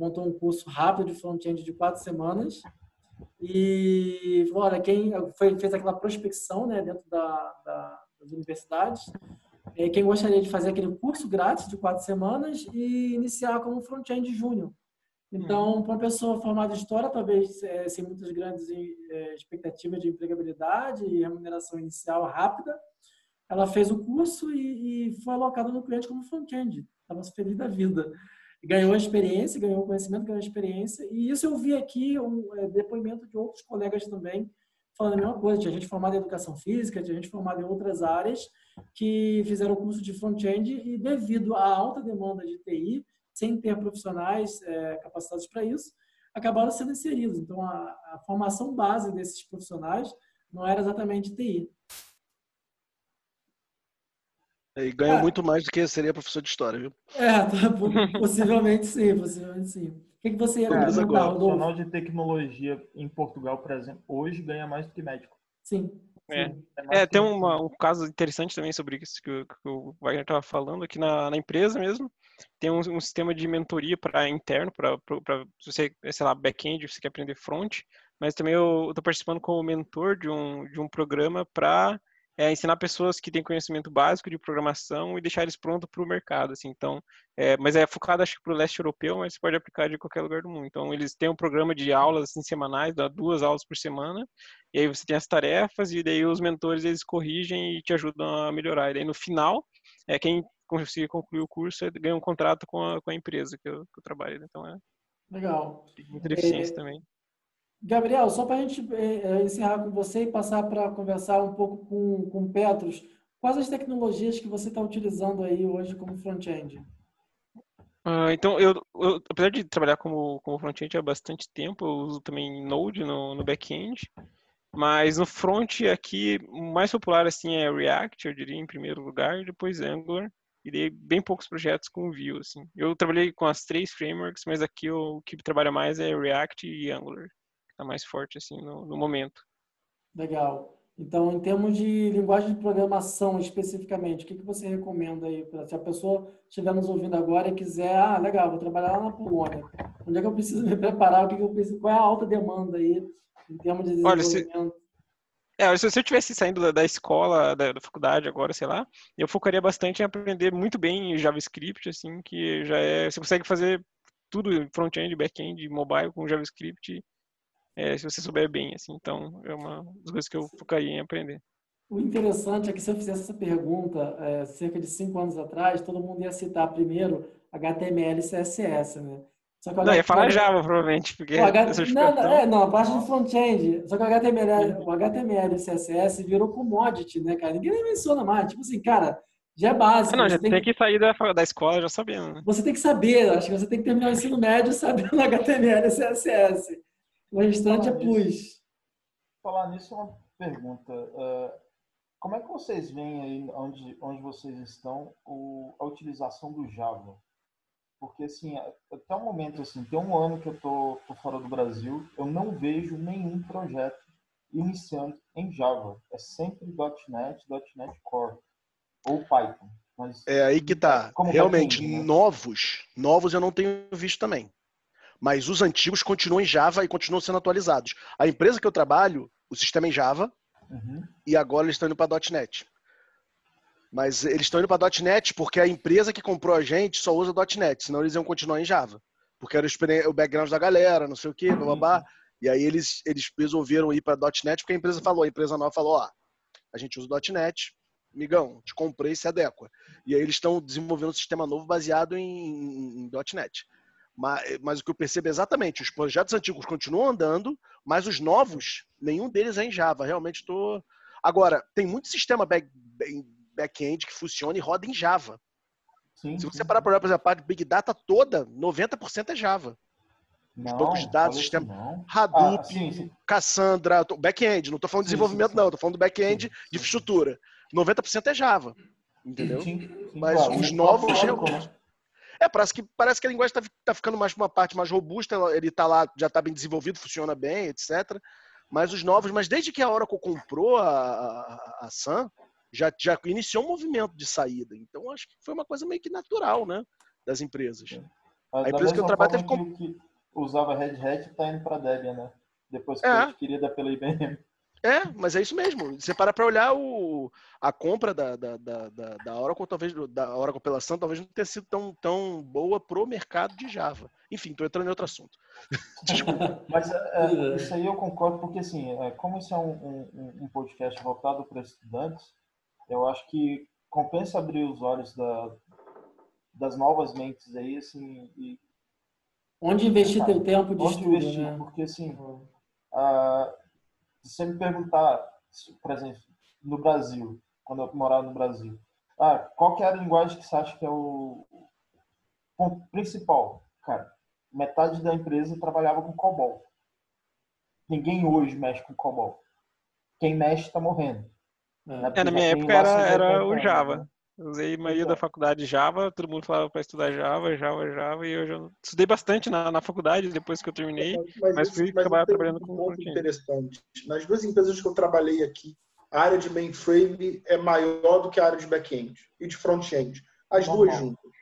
montou um curso rápido de front-end de quatro semanas e olha, quem foi, fez aquela prospecção né, dentro da, da, das universidades, é, quem gostaria de fazer aquele curso grátis de quatro semanas e iniciar como front-end júnior. Então, uhum. para uma pessoa formada em história, talvez é, sem muitas grandes é, expectativas de empregabilidade e remuneração inicial rápida, ela fez o curso e, e foi alocada no cliente como front-end. Estava feliz da vida. Ganhou experiência, ganhou conhecimento, ganhou experiência. E isso eu vi aqui, um é, depoimento de outros colegas também, falando a mesma coisa. Tinha gente formada em educação física, tinha gente formada em outras áreas que fizeram o curso de front-end e devido à alta demanda de TI, sem ter profissionais é, capacitados para isso, acabaram sendo inseridos. Então, a, a, formação base desses profissionais não era exatamente TI. E ganha é. muito mais do que seria professor de história, viu? É, tá, possivelmente sim, possivelmente sim. O que, que você ia é, comentar, agora, profissional de tecnologia em Portugal, por exemplo, hoje ganha mais do que médico. Sim. É, é, é tem uma, um caso interessante também sobre isso que, que o Wagner estava falando, aqui na, na, empresa mesmo, tem um, um sistema de mentoria para interno, para você, sei lá, back-end, você quer aprender front, mas também eu estou participando como mentor de um, de um programa para é, ensinar pessoas que têm conhecimento básico de programação e deixar eles prontos para o mercado, assim, então, é, mas é focado, acho que, para o leste europeu, mas você pode aplicar de qualquer lugar do mundo, então, eles têm um programa de aulas, assim, semanais, dá duas aulas por semana, e aí você tem as tarefas, e daí os mentores, eles corrigem e te ajudam a melhorar, e daí no final, é quem conseguir concluir o curso ganha um contrato com a, com a empresa que eu, que eu trabalho, então é Legal. Muita deficiência é... também. Gabriel, só para a gente é, encerrar com você e passar para conversar um pouco com, com Petros, quais as tecnologias que você está utilizando aí hoje como front-end? Uh, então, eu, eu, apesar de trabalhar como, como front-end há bastante tempo, eu uso também Node no, no back-end, mas no front aqui, o mais popular assim é React, eu diria, em primeiro lugar, depois Angular, e dei bem poucos projetos com Vue, assim. Eu trabalhei com as três frameworks, mas aqui o que trabalha mais é React e Angular tá mais forte assim no, no momento. Legal. Então, em termos de linguagem de programação especificamente, o que, que você recomenda aí? Se a pessoa estiver nos ouvindo agora e quiser, ah, legal, vou trabalhar lá na Polônia. Onde é que eu preciso me preparar? O que, que eu preciso? Qual é a alta demanda aí em termos de desenvolvimento? Olha, se... É, se eu estivesse saindo da, da escola, da, da, faculdade agora, sei lá, eu focaria bastante em aprender muito bem JavaScript, assim, que já é, você consegue fazer tudo front-end, back-end, mobile com JavaScript é, se você souber bem, assim. Então, é uma das coisas que eu focaria em aprender. O interessante é que se eu fizesse essa pergunta é, cerca de cinco anos atrás, todo mundo ia citar primeiro HTML e CSS, né? Só que não, ia falar Java, provavelmente, porque... H... não, não, é, não, a parte de front-end. Só que o HTML, o HTML e CSS virou commodity, né, cara? Ninguém nem menciona mais. Tipo assim, cara, já é básico. Não, já tem, tem que... que sair da, da escola já sabendo. Né? Você tem que saber, acho que você tem que terminar o ensino médio sabendo HTML e CSS. O restante é plus. Falar nisso é uma pergunta. Uh, como é que vocês veem aí onde, onde vocês estão o, a utilização do Java? Porque, assim, até o momento, assim, tem um ano que eu tô, tô fora do Brasil, eu não vejo nenhum projeto iniciando em Java. É sempre .NET, .NET Core ou Python. Mas, é aí que tá. Realmente, né? novos, novos eu não tenho visto também mas os antigos continuam em Java e continuam sendo atualizados. A empresa que eu trabalho, o sistema é em Java, uhum. e agora eles estão indo para .NET. Mas eles estão indo para .NET porque a empresa que comprou a gente só usa .NET, senão eles iam continuar em Java. Porque era o background da galera, não sei o quê, babá. Uhum. E aí eles, eles resolveram ir para .NET porque a empresa falou, a empresa nova falou, ó, a gente usa .NET, migão, te comprei, se adequa. E aí eles estão desenvolvendo um sistema novo baseado em, em, em .NET. Mas, mas, o que eu percebo é exatamente, os projetos antigos continuam andando, mas os novos, nenhum deles é em Java. Realmente estou. Agora, tem muito sistema back-end back que funciona e roda em Java. Sim, Se você parar para olhar, por exemplo, a parte de Big Data toda, 90% é Java. Os bancos de dados, sistema não. Hadoop, ah, sim, sim. Cassandra, back-end, não estou falando de desenvolvimento, não, estou falando do back-end de infraestrutura. 90% é Java. Entendeu? Mas os novos realmente. É, parece que, parece que a linguagem está tá ficando mais uma parte mais robusta, ele está lá, já está bem desenvolvido, funciona bem, etc. Mas os novos, mas desde que a Oracle comprou a, a, a Sun, já, já iniciou um movimento de saída. Então, acho que foi uma coisa meio que natural, né? Das empresas. É. A empresa que eu trabalho teve como. Que usava Red Hat está indo para Debian, né? Depois que é. foi adquirida pela IBM. É, mas é isso mesmo. Você para para olhar o, a compra da, da, da, da Oracle, talvez da Oracle pela Sun, talvez não tenha sido tão, tão boa pro mercado de Java. Enfim, estou entrando em outro assunto. Desculpa. mas é, é, isso aí eu concordo, porque assim, é, como isso é um, um, um podcast voltado para estudantes, eu acho que compensa abrir os olhos da, das novas mentes aí, assim, e, Onde investir teu tempo de onde estudo, investir, né? Porque assim, uh, se você me perguntar, por exemplo, no Brasil, quando eu morava no Brasil, ah, qual que é a linguagem que você acha que é o ponto principal? Cara, metade da empresa trabalhava com COBOL. Ninguém hoje mexe com COBOL. Quem mexe está morrendo. É, na minha época era, era o Java. Usei maioria da faculdade Java, todo mundo falava para estudar Java, Java, Java, e eu já estudei bastante na, na faculdade depois que eu terminei, mas, mas fui mas acabar trabalhando um com ponto interessante. Nas duas empresas que eu trabalhei aqui, a área de mainframe é maior do que a área de back-end e de front-end. As Normal. duas juntas.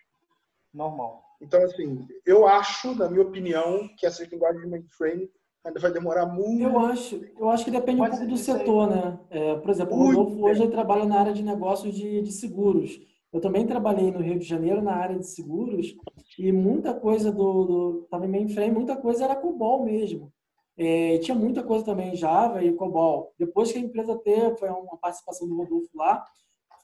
Normal. Então, assim, eu acho, na minha opinião, que essas linguagens de mainframe ainda vai demorar muito. Eu acho, eu acho que depende Mas um pouco do setor, aí... né? É, por exemplo, o Rodolfo hoje trabalha na área de negócios de, de seguros. Eu também trabalhei no Rio de Janeiro na área de seguros e muita coisa do, do tava em mainframe, muita coisa era COBOL mesmo. É, tinha muita coisa também em Java e COBOL. Depois que a empresa teve, foi uma participação do Rodolfo lá,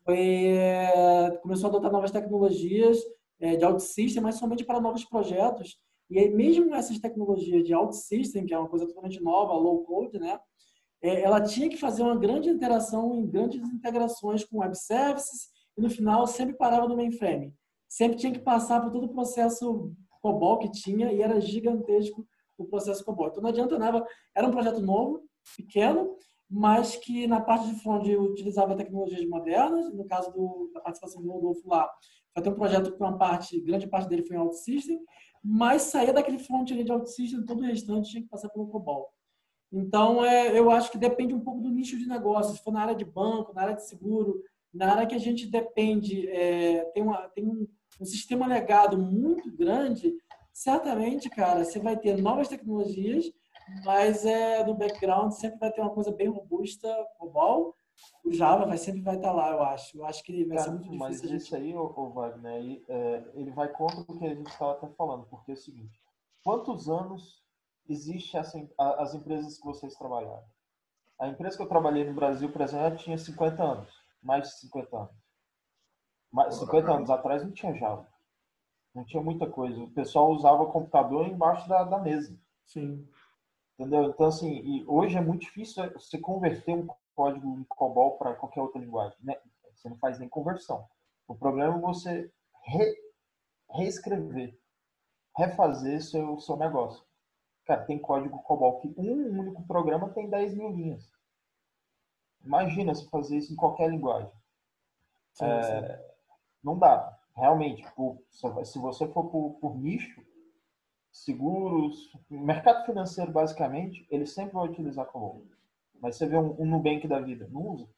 foi, é, começou a adotar novas tecnologias é, de OutSystem, mas somente para novos projetos. E aí, mesmo essas tecnologias de OutSystem, que é uma coisa totalmente nova, low code, né? É, ela tinha que fazer uma grande interação em grandes integrações com web services e no final sempre parava no mainframe. Sempre tinha que passar por todo o processo COBOL que tinha e era gigantesco o processo COBOL. Então não adianta nada, era um projeto novo, pequeno, mas que na parte de front utilizava tecnologias modernas, no caso do, da participação do Rodolfo lá, vai ter um projeto que uma parte, grande parte dele foi em OutSystem, mas saía daquele front de OutSystem, todo o restante tinha que passar pelo COBOL. Então, é, eu acho que depende um pouco do nicho de negócio. Se for na área de banco, na área de seguro, na área que a gente depende, é, tem, uma, tem um, um sistema legado muito grande, certamente, cara, você vai ter novas tecnologias, mas é, no background sempre vai ter uma coisa bem robusta, COBOL, o Java vai sempre vai estar lá, eu acho. Eu acho que vai ser muito difícil. Mas gente... isso aí, o Wagner, aí, é, ele vai contra o que a gente estava até falando, porque é o seguinte, quantos anos existe assim, as empresas que vocês trabalharam? A empresa que eu trabalhei no Brasil, por exemplo, tinha 50 anos, mais de 50 anos. Mais, 50 anos atrás não tinha Java. Não tinha muita coisa. O pessoal usava computador embaixo da, da mesa. Sim. Entendeu? Então, assim, e hoje é muito difícil você converter um código em COBOL para qualquer outra linguagem. Né? Você não faz nem conversão. O problema é você re, reescrever, refazer seu, seu negócio. Cara, tem código COBOL que um único programa tem 10 mil linhas. Imagina se fazer isso em qualquer linguagem. Sim, é, sim. Não dá. Realmente, por, se você for por, por nicho, seguros, mercado financeiro basicamente, ele sempre vai utilizar COBOL. Mas você vê um, um Nubank da vida, não usa,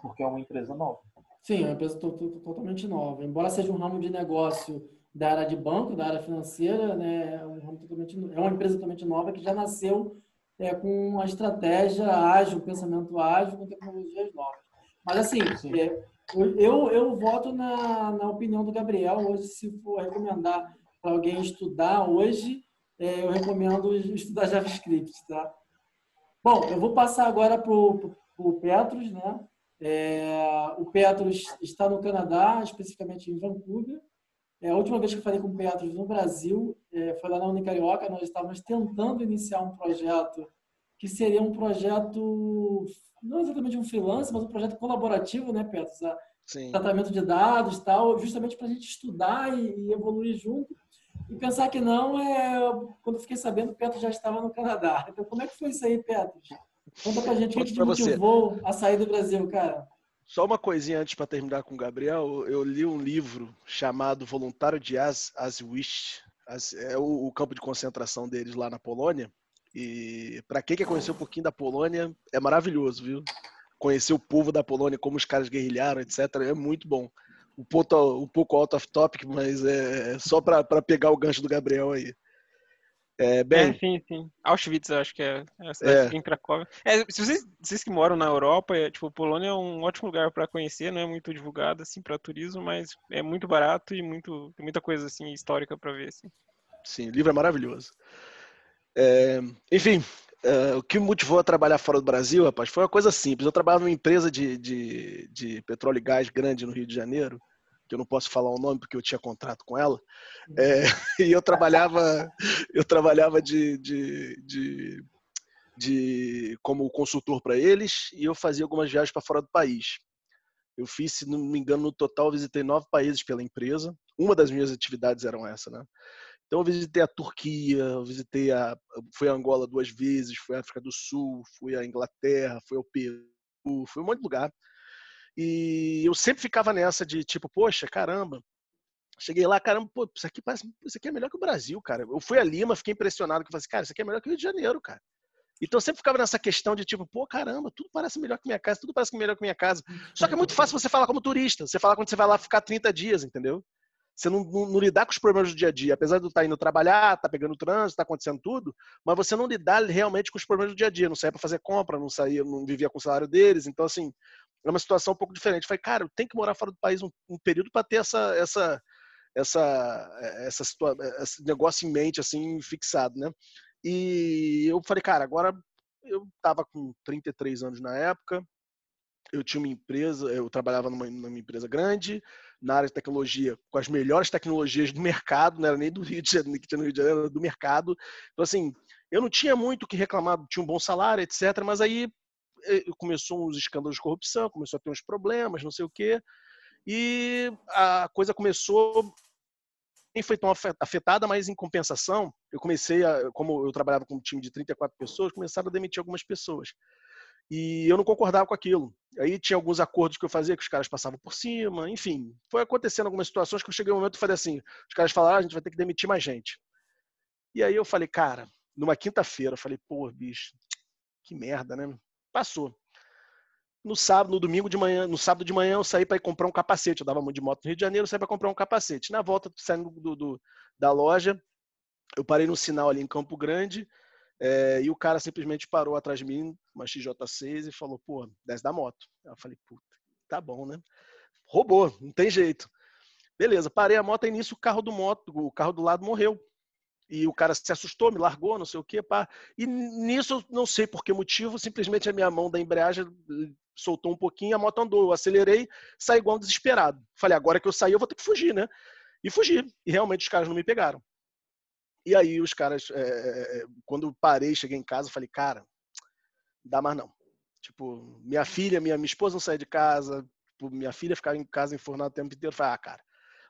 porque é uma empresa nova. Sim, é uma empresa totalmente nova. Embora seja um ramo de negócio da área de banco, da área financeira, né, é, um ramo totalmente, é uma empresa totalmente nova que já nasceu é, com uma estratégia ágil, pensamento ágil, com tecnologias novas. Mas, assim, é, eu, eu voto na, na opinião do Gabriel. Hoje, se for recomendar para alguém estudar hoje, é, eu recomendo estudar JavaScript, tá? Bom, eu vou passar agora para o Petros, né? É, o Petros está no Canadá, especificamente em Vancouver. É, a última vez que eu falei com o Petros no Brasil é, foi lá na Unicarioca. Nós estávamos tentando iniciar um projeto que seria um projeto, não exatamente um freelance, mas um projeto colaborativo, né, Petros? Sim. Tratamento de dados tal, justamente para a gente estudar e, e evoluir junto. E pensar que não, é, quando fiquei sabendo, o Petro já estava no Canadá. Então, como é que foi isso aí, Petro? Conta pra gente o que te motivou a sair do Brasil, cara. Só uma coisinha antes para terminar com o Gabriel. Eu li um livro chamado Voluntário de Auschwitz. É o, o campo de concentração deles lá na Polônia. E para quem quer conhecer um pouquinho da Polônia, é maravilhoso, viu? Conhecer o povo da Polônia, como os caras guerrilharam, etc. É muito bom um, ponto, um pouco out of topic, mas é, é só para pegar o gancho do Gabriel aí. É, bem... É, sim, sim. Auschwitz, acho que é, é a cidade é. em Cracóvia. É, se vocês, vocês que moram na Europa, é, tipo, Polônia é um ótimo lugar para conhecer, não é muito divulgado assim para turismo, mas é muito barato e muito, tem muita coisa assim histórica para ver. Assim. Sim, o livro é maravilhoso. É, enfim, Uh, o que me motivou a trabalhar fora do Brasil, rapaz, foi uma coisa simples. Eu trabalhava numa empresa de, de, de, petróleo e gás grande no Rio de Janeiro, que eu não posso falar o nome porque eu tinha contrato com ela. É, e eu trabalhava, eu trabalhava de, de, de, de como consultor para eles e eu fazia algumas viagens para fora do país. Eu fiz, se não me engano, no total visitei nove países pela empresa. Uma das minhas atividades eram essa, né? Então eu visitei a Turquia, eu visitei a, fui a Angola duas vezes, fui à África do Sul, fui à Inglaterra, fui ao Peru, fui a um monte de lugar. E eu sempre ficava nessa de tipo, poxa, caramba, Cheguei lá, caramba, pô, isso aqui parece, isso aqui é melhor que o Brasil, cara. Eu fui a Lima, fiquei impressionado, que eu falei assim, cara, isso aqui é melhor que o Rio de Janeiro, cara. Então eu sempre ficava nessa questão de tipo, pô, caramba, tudo parece melhor que minha casa, tudo parece melhor que minha casa. Só que é muito fácil você falar como turista, você falar quando você vai lá ficar 30 dias, entendeu? Você não, não, não, lidar com os problemas do dia a dia. Apesar de estar tá indo trabalhar, tá pegando trânsito, está acontecendo tudo, mas você não lidar realmente com os problemas do dia a dia. Não saía para fazer compra, não saía, não vivia com o salário deles. Então, assim, é uma situação um pouco diferente. falei, cara, eu tenho que morar fora do país um, um período para ter essa, essa, essa, essa situa esse negócio em mente, assim, fixado, né? E eu falei, cara, agora eu estava com 33 anos na época, eu tinha uma empresa, eu trabalhava numa, numa, empresa grande, na área de tecnologia, com as melhores tecnologias do mercado, não era nem do Rio de Janeiro, que tinha no Rio de Janeiro, era do mercado. Então, assim, eu não tinha muito o que reclamar, tinha um bom salário, etc. Mas aí eh, começou uns escândalos de corrupção, começou a ter uns problemas, não sei o quê. E a coisa começou nem foi tão afetada, mas em compensação, eu comecei a, como eu trabalhava com um time de 34 pessoas, começaram a demitir algumas pessoas. E eu não concordava com aquilo. Aí tinha alguns acordos que eu fazia que os caras passavam por cima, enfim. Foi acontecendo algumas situações que eu cheguei um momento e falei assim: os caras falaram, ah, a gente vai ter que demitir mais gente. E aí eu falei, cara, numa quinta-feira, eu falei, pô, bicho, que merda, né? Passou. No sábado, no domingo de manhã, no sábado de manhã eu saí para ir comprar um capacete. Eu dava muito de moto no Rio de Janeiro, eu saí para comprar um capacete. Na volta, saindo do, do, da loja, eu parei no sinal ali em Campo Grande é, e o cara simplesmente parou atrás de mim, uma XJ6, e falou: pô, desce da moto. Eu falei: puta, tá bom, né? Roubou, não tem jeito. Beleza, parei a moto, e nisso o carro do moto, o carro do lado morreu. E o cara se assustou, me largou, não sei o quê. Pá. E nisso, não sei por que motivo, simplesmente a minha mão da embreagem eh, soltou um pouquinho, a moto andou. Eu acelerei, saí igual um desesperado. Falei, agora que eu saí, eu vou ter que fugir, né? E fugi. E realmente os caras não me pegaram. E aí os caras, é, quando parei, cheguei em casa, falei, cara, dá mais não. Tipo, minha filha, minha, minha esposa não sai de casa, tipo, minha filha ficava em casa enfornada o tempo inteiro. Falei, ah, cara,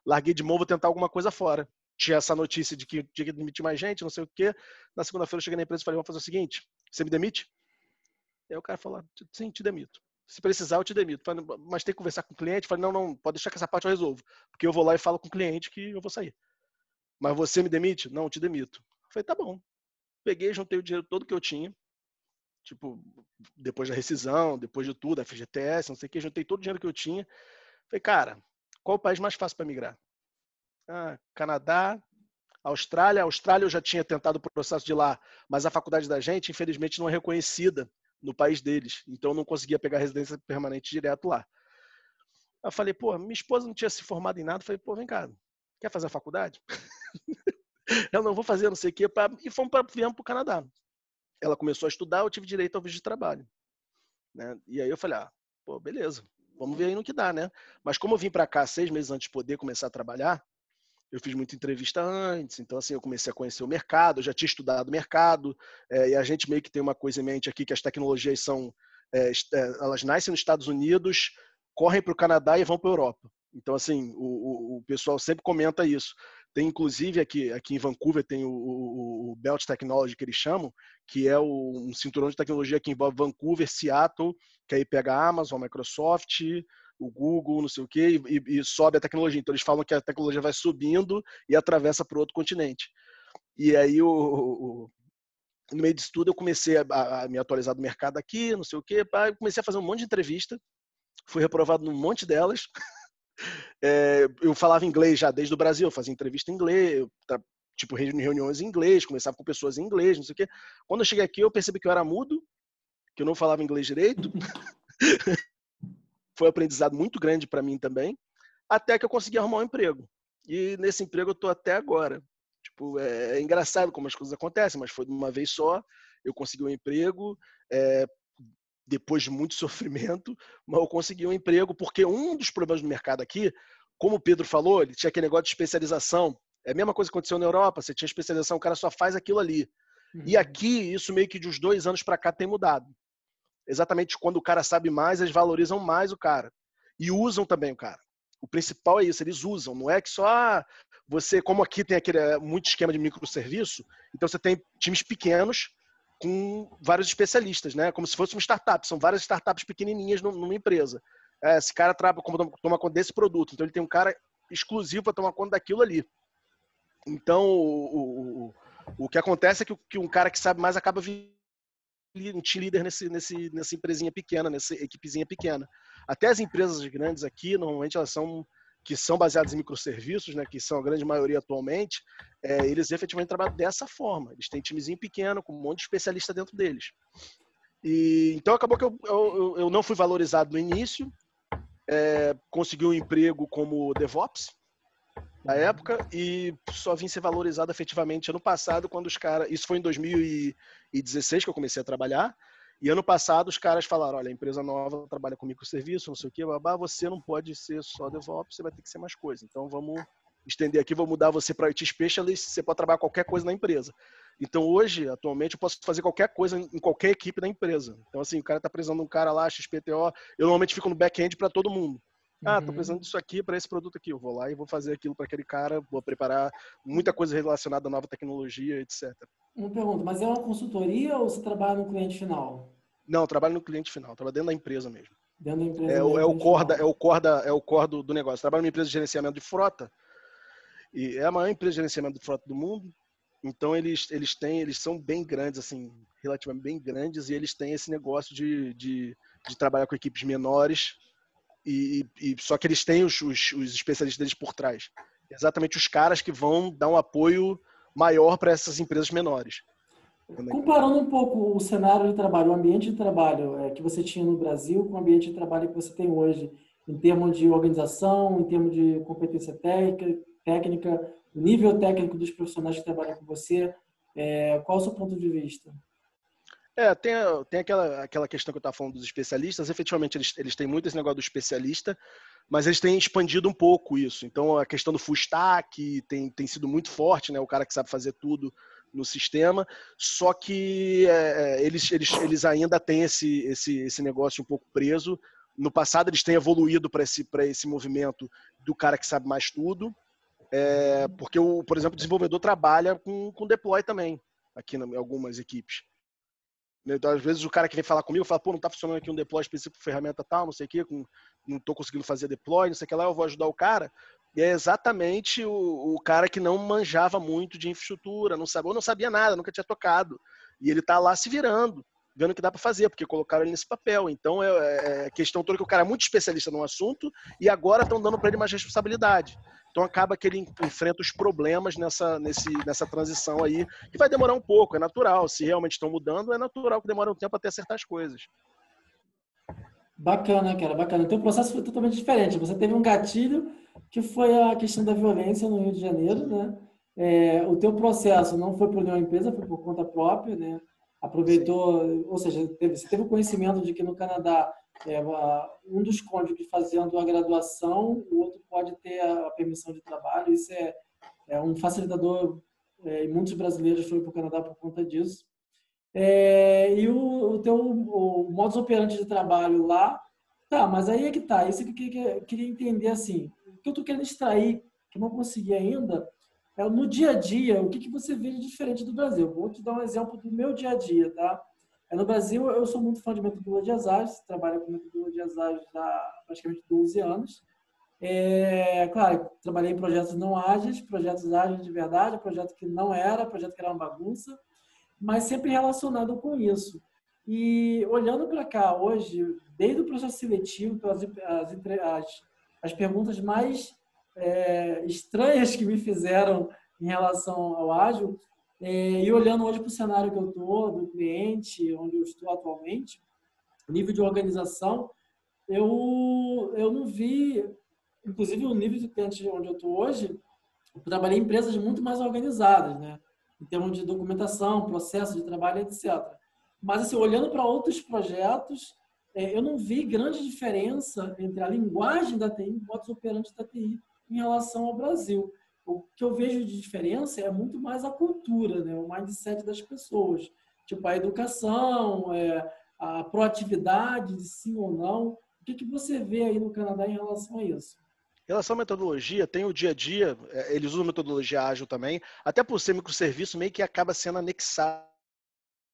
larguei de mão, vou tentar alguma coisa fora tinha essa notícia de que tinha que demitir mais gente, não sei o quê. Na segunda-feira eu cheguei na empresa e falei, vamos fazer o seguinte, você me demite? Aí o cara falou, sim, te demito. Se precisar, eu te demito. Falei, mas tem que conversar com o cliente? Falei, não, não, pode deixar que essa parte eu resolvo. Porque eu vou lá e falo com o cliente que eu vou sair. Mas você me demite? Não, te demito. Falei, tá bom. Peguei, juntei o dinheiro todo que eu tinha. Tipo, depois da rescisão, depois de tudo, FGTS, não sei o que, juntei todo o dinheiro que eu tinha. Falei, cara, qual o país mais fácil para migrar? ah, Canadá, Austrália. Austrália eu já tinha tentado o processo de lá, mas a faculdade da gente, infelizmente, não é reconhecida no país deles. Então eu não conseguia pegar residência permanente direto lá. Eu falei, pô, minha esposa não tinha se formado em nada. Eu falei, pô, vem cá, quer fazer a faculdade? eu não vou fazer, não sei o quê. Pra... E fomos para viemos para o Canadá. Ela começou a estudar, eu tive direito ao visto de trabalho. Né? E aí eu falei, ah, pô, beleza, vamos ver aí no que dá, né? Mas como eu vim para cá seis meses antes de poder começar a trabalhar, eu fiz muita entrevista antes, então assim, eu comecei a conhecer o mercado, eu já tinha estudado o mercado, é, e a gente meio que tem uma coisa em mente aqui, que as tecnologias são, é, elas nascem nos Estados Unidos, correm para o Canadá e vão para a Europa. Então, assim, o, o, o, pessoal sempre comenta isso. Tem, inclusive, aqui, aqui em Vancouver, tem o, o, Belt Technology, que eles chamam, que é um cinturão de tecnologia que envolve Vancouver, Seattle, que aí pega a Amazon, a Microsoft, o Google, não sei o quê, e, e, sobe a tecnologia. Então eles falam que a tecnologia vai subindo e atravessa para outro continente. E aí o, o, no meio disso tudo eu comecei a, a, me atualizar do mercado aqui, não sei o quê, pá, comecei a fazer um monte de entrevista, fui reprovado num monte delas. É, eu falava inglês já desde o Brasil, eu fazia entrevista em inglês, tipo reuniões em inglês, conversava com pessoas em inglês, não sei o quê. Quando eu cheguei aqui, eu percebi que eu era mudo, que eu não falava inglês direito. foi um aprendizado muito grande para mim também, até que eu consegui arrumar um emprego. E nesse emprego eu estou até agora. Tipo, é, é, engraçado como as coisas acontecem, mas foi de uma vez só. Eu consegui um emprego, é, depois de muito sofrimento, mas eu consegui um emprego, porque um dos problemas do mercado aqui, como o Pedro falou, ele tinha aquele negócio de especialização. É a mesma coisa que aconteceu na Europa, você tinha especialização, o cara só faz aquilo ali. Uhum. E aqui, isso meio que de uns dois anos para cá tem mudado exatamente quando o cara sabe mais, eles valorizam mais o cara. E usam também o cara. O principal é isso, eles usam. Não é que só ah, você, como aqui tem aquele eh, muito esquema de microserviço, então você tem times pequenos com vários especialistas, né? Como se fosse uma startup. São várias startups pequenininhas numa empresa. É, esse cara trabalha como toma conta desse produto, então ele tem um cara exclusivo para tomar conta daquilo ali. Então, o, o, o que acontece é que, que um cara que sabe mais acaba um team leader nesse, nesse, nessa empresinha pequena, nessa equipezinha pequena. Até as empresas grandes aqui, normalmente elas são que são baseadas em microserviços, né, que são a grande maioria atualmente, é, eles efetivamente trabalham dessa forma. Eles têm timezinho pequeno, com um monte de especialista dentro deles. E, então acabou que eu, eu, eu não fui valorizado no início, é, consegui um emprego como DevOps, na época e só vim ser valorizado efetivamente ano passado quando os caras, isso foi em 2016 que eu comecei a trabalhar, e ano passado os caras falaram, olha, a empresa nova trabalha com microserviço, não sei o que, babá, você não pode ser só DevOps, você vai ter que ser mais coisa. Então vamos estender aqui, vou mudar você para IT Specialist, você pode trabalhar qualquer coisa na empresa. Então hoje, atualmente, eu posso fazer qualquer coisa em qualquer equipe da empresa. Então assim, o cara está precisando de um cara lá, XPTO, eu normalmente fico no back-end para todo mundo. Ah, tô uhum. precisando disso aqui para esse produto aqui. Eu vou lá e vou fazer aquilo para aquele cara, vou preparar muita coisa relacionada à nova tecnologia, etc. Uma pergunta, mas é uma consultoria ou você trabalha no cliente final? Não, trabalho no cliente final, trabalho dentro da empresa mesmo. Dentro da empresa. É, é, o, core da, é o core da, é o core do, do negócio. Trabalho numa empresa de gerenciamento de frota e é a maior empresa de gerenciamento de frota do mundo. Então eles, eles têm, eles são bem grandes, assim, relativamente bem grandes, e eles têm esse negócio de, de, de trabalhar com equipes menores, e, e, só que eles têm os, os, os especialistas deles por trás. Exatamente os caras que vão dar um apoio maior para essas empresas menores. Comparando um pouco o cenário de trabalho, o ambiente de trabalho é, que você tinha no Brasil com o ambiente de trabalho que você tem hoje, em termos de organização, em termos de competência técnica, técnica nível técnico dos profissionais que trabalham com você, é, qual é o seu ponto de vista? É, tem, tem aquela, aquela questão que eu estava falando dos especialistas. Efetivamente, eles, eles têm muito esse negócio do especialista, mas eles têm expandido um pouco isso. Então, a questão do full stack tem, tem sido muito forte, né? O cara que sabe fazer tudo no sistema. Só que é, é eles, eles, eles ainda têm esse, esse, esse negócio um pouco preso. No passado, eles têm evoluído para esse, esse movimento do cara que sabe mais tudo. É, porque, o, por exemplo, o desenvolvedor trabalha com, com deploy também, aqui em algumas equipes. Né, então, às vezes o cara que vem falar comigo fala, pô, não está funcionando aqui um deploy específico ferramenta tal, não sei o quê, com, não estou conseguindo fazer deploy, não sei o que lá, eu vou ajudar o cara. E é exatamente o, o, cara que não manjava muito de infraestrutura, não sabia, ou não sabia nada, nunca tinha tocado. E ele está lá se virando, vendo o que dá para fazer, porque colocaram ele nesse papel. Então é, é questão toda que o cara é muito especialista no assunto e agora estão dando para ele mais responsabilidade. Então acaba que ele enfrenta os problemas nessa, nesse, nessa transição aí, que vai demorar um pouco, é natural. Se realmente estão mudando, é natural que demore um tempo até acertar as coisas. Bacana, cara, bacana. Então o processo foi totalmente diferente. Você teve um gatilho que foi a questão da violência no Rio de Janeiro, né? É, o teu processo não foi por nenhuma empresa, foi por conta própria, né? Aproveitou, ou seja, teve, você teve o conhecimento de que no Canadá um dos cônjuges fazendo a graduação, o outro pode ter a, permissão de trabalho. Isso é, é um facilitador, é, e muitos brasileiros foram para o Canadá por conta disso. É, e o, o teu o modus operandi de trabalho lá, tá, mas aí é que tá. Isso que eu queria, entender assim. O que eu estou querendo extrair, que eu não consegui ainda, é no dia a dia, o que, que você vê de diferente do Brasil. Vou te dar um exemplo do meu dia a dia, tá? É, no Brasil, eu sou muito fã de metodologias ágeis, trabalho com metodologias ágeis há praticamente 12 anos. É, claro, trabalhei em projetos não ágeis, projetos ágeis de verdade, projeto que não era, projeto que era uma bagunça, mas sempre relacionado com isso. E olhando para cá hoje, desde o processo seletivo, as, as, as perguntas mais é, estranhas que me fizeram em relação ao ágil, é, e olhando hoje para o cenário que eu estou, do cliente, onde eu estou atualmente, nível de organização, eu, eu não vi, inclusive o nível de cliente onde eu estou hoje, eu trabalhei em empresas muito mais organizadas, né? Em termos de documentação, processo de trabalho, etc. Mas, assim, olhando para outros projetos, é, eu não vi grande diferença entre a linguagem da TI e o da TI em relação ao Brasil o que eu vejo de diferença é muito mais a cultura, né? o mindset das pessoas. Tipo, a educação, é, a proatividade de sim ou não. O que, que você vê aí no Canadá em relação a isso? Em relação à metodologia, tem o dia a dia, é, eles usam metodologia ágil também, até por ser microserviço, meio que acaba sendo anexado.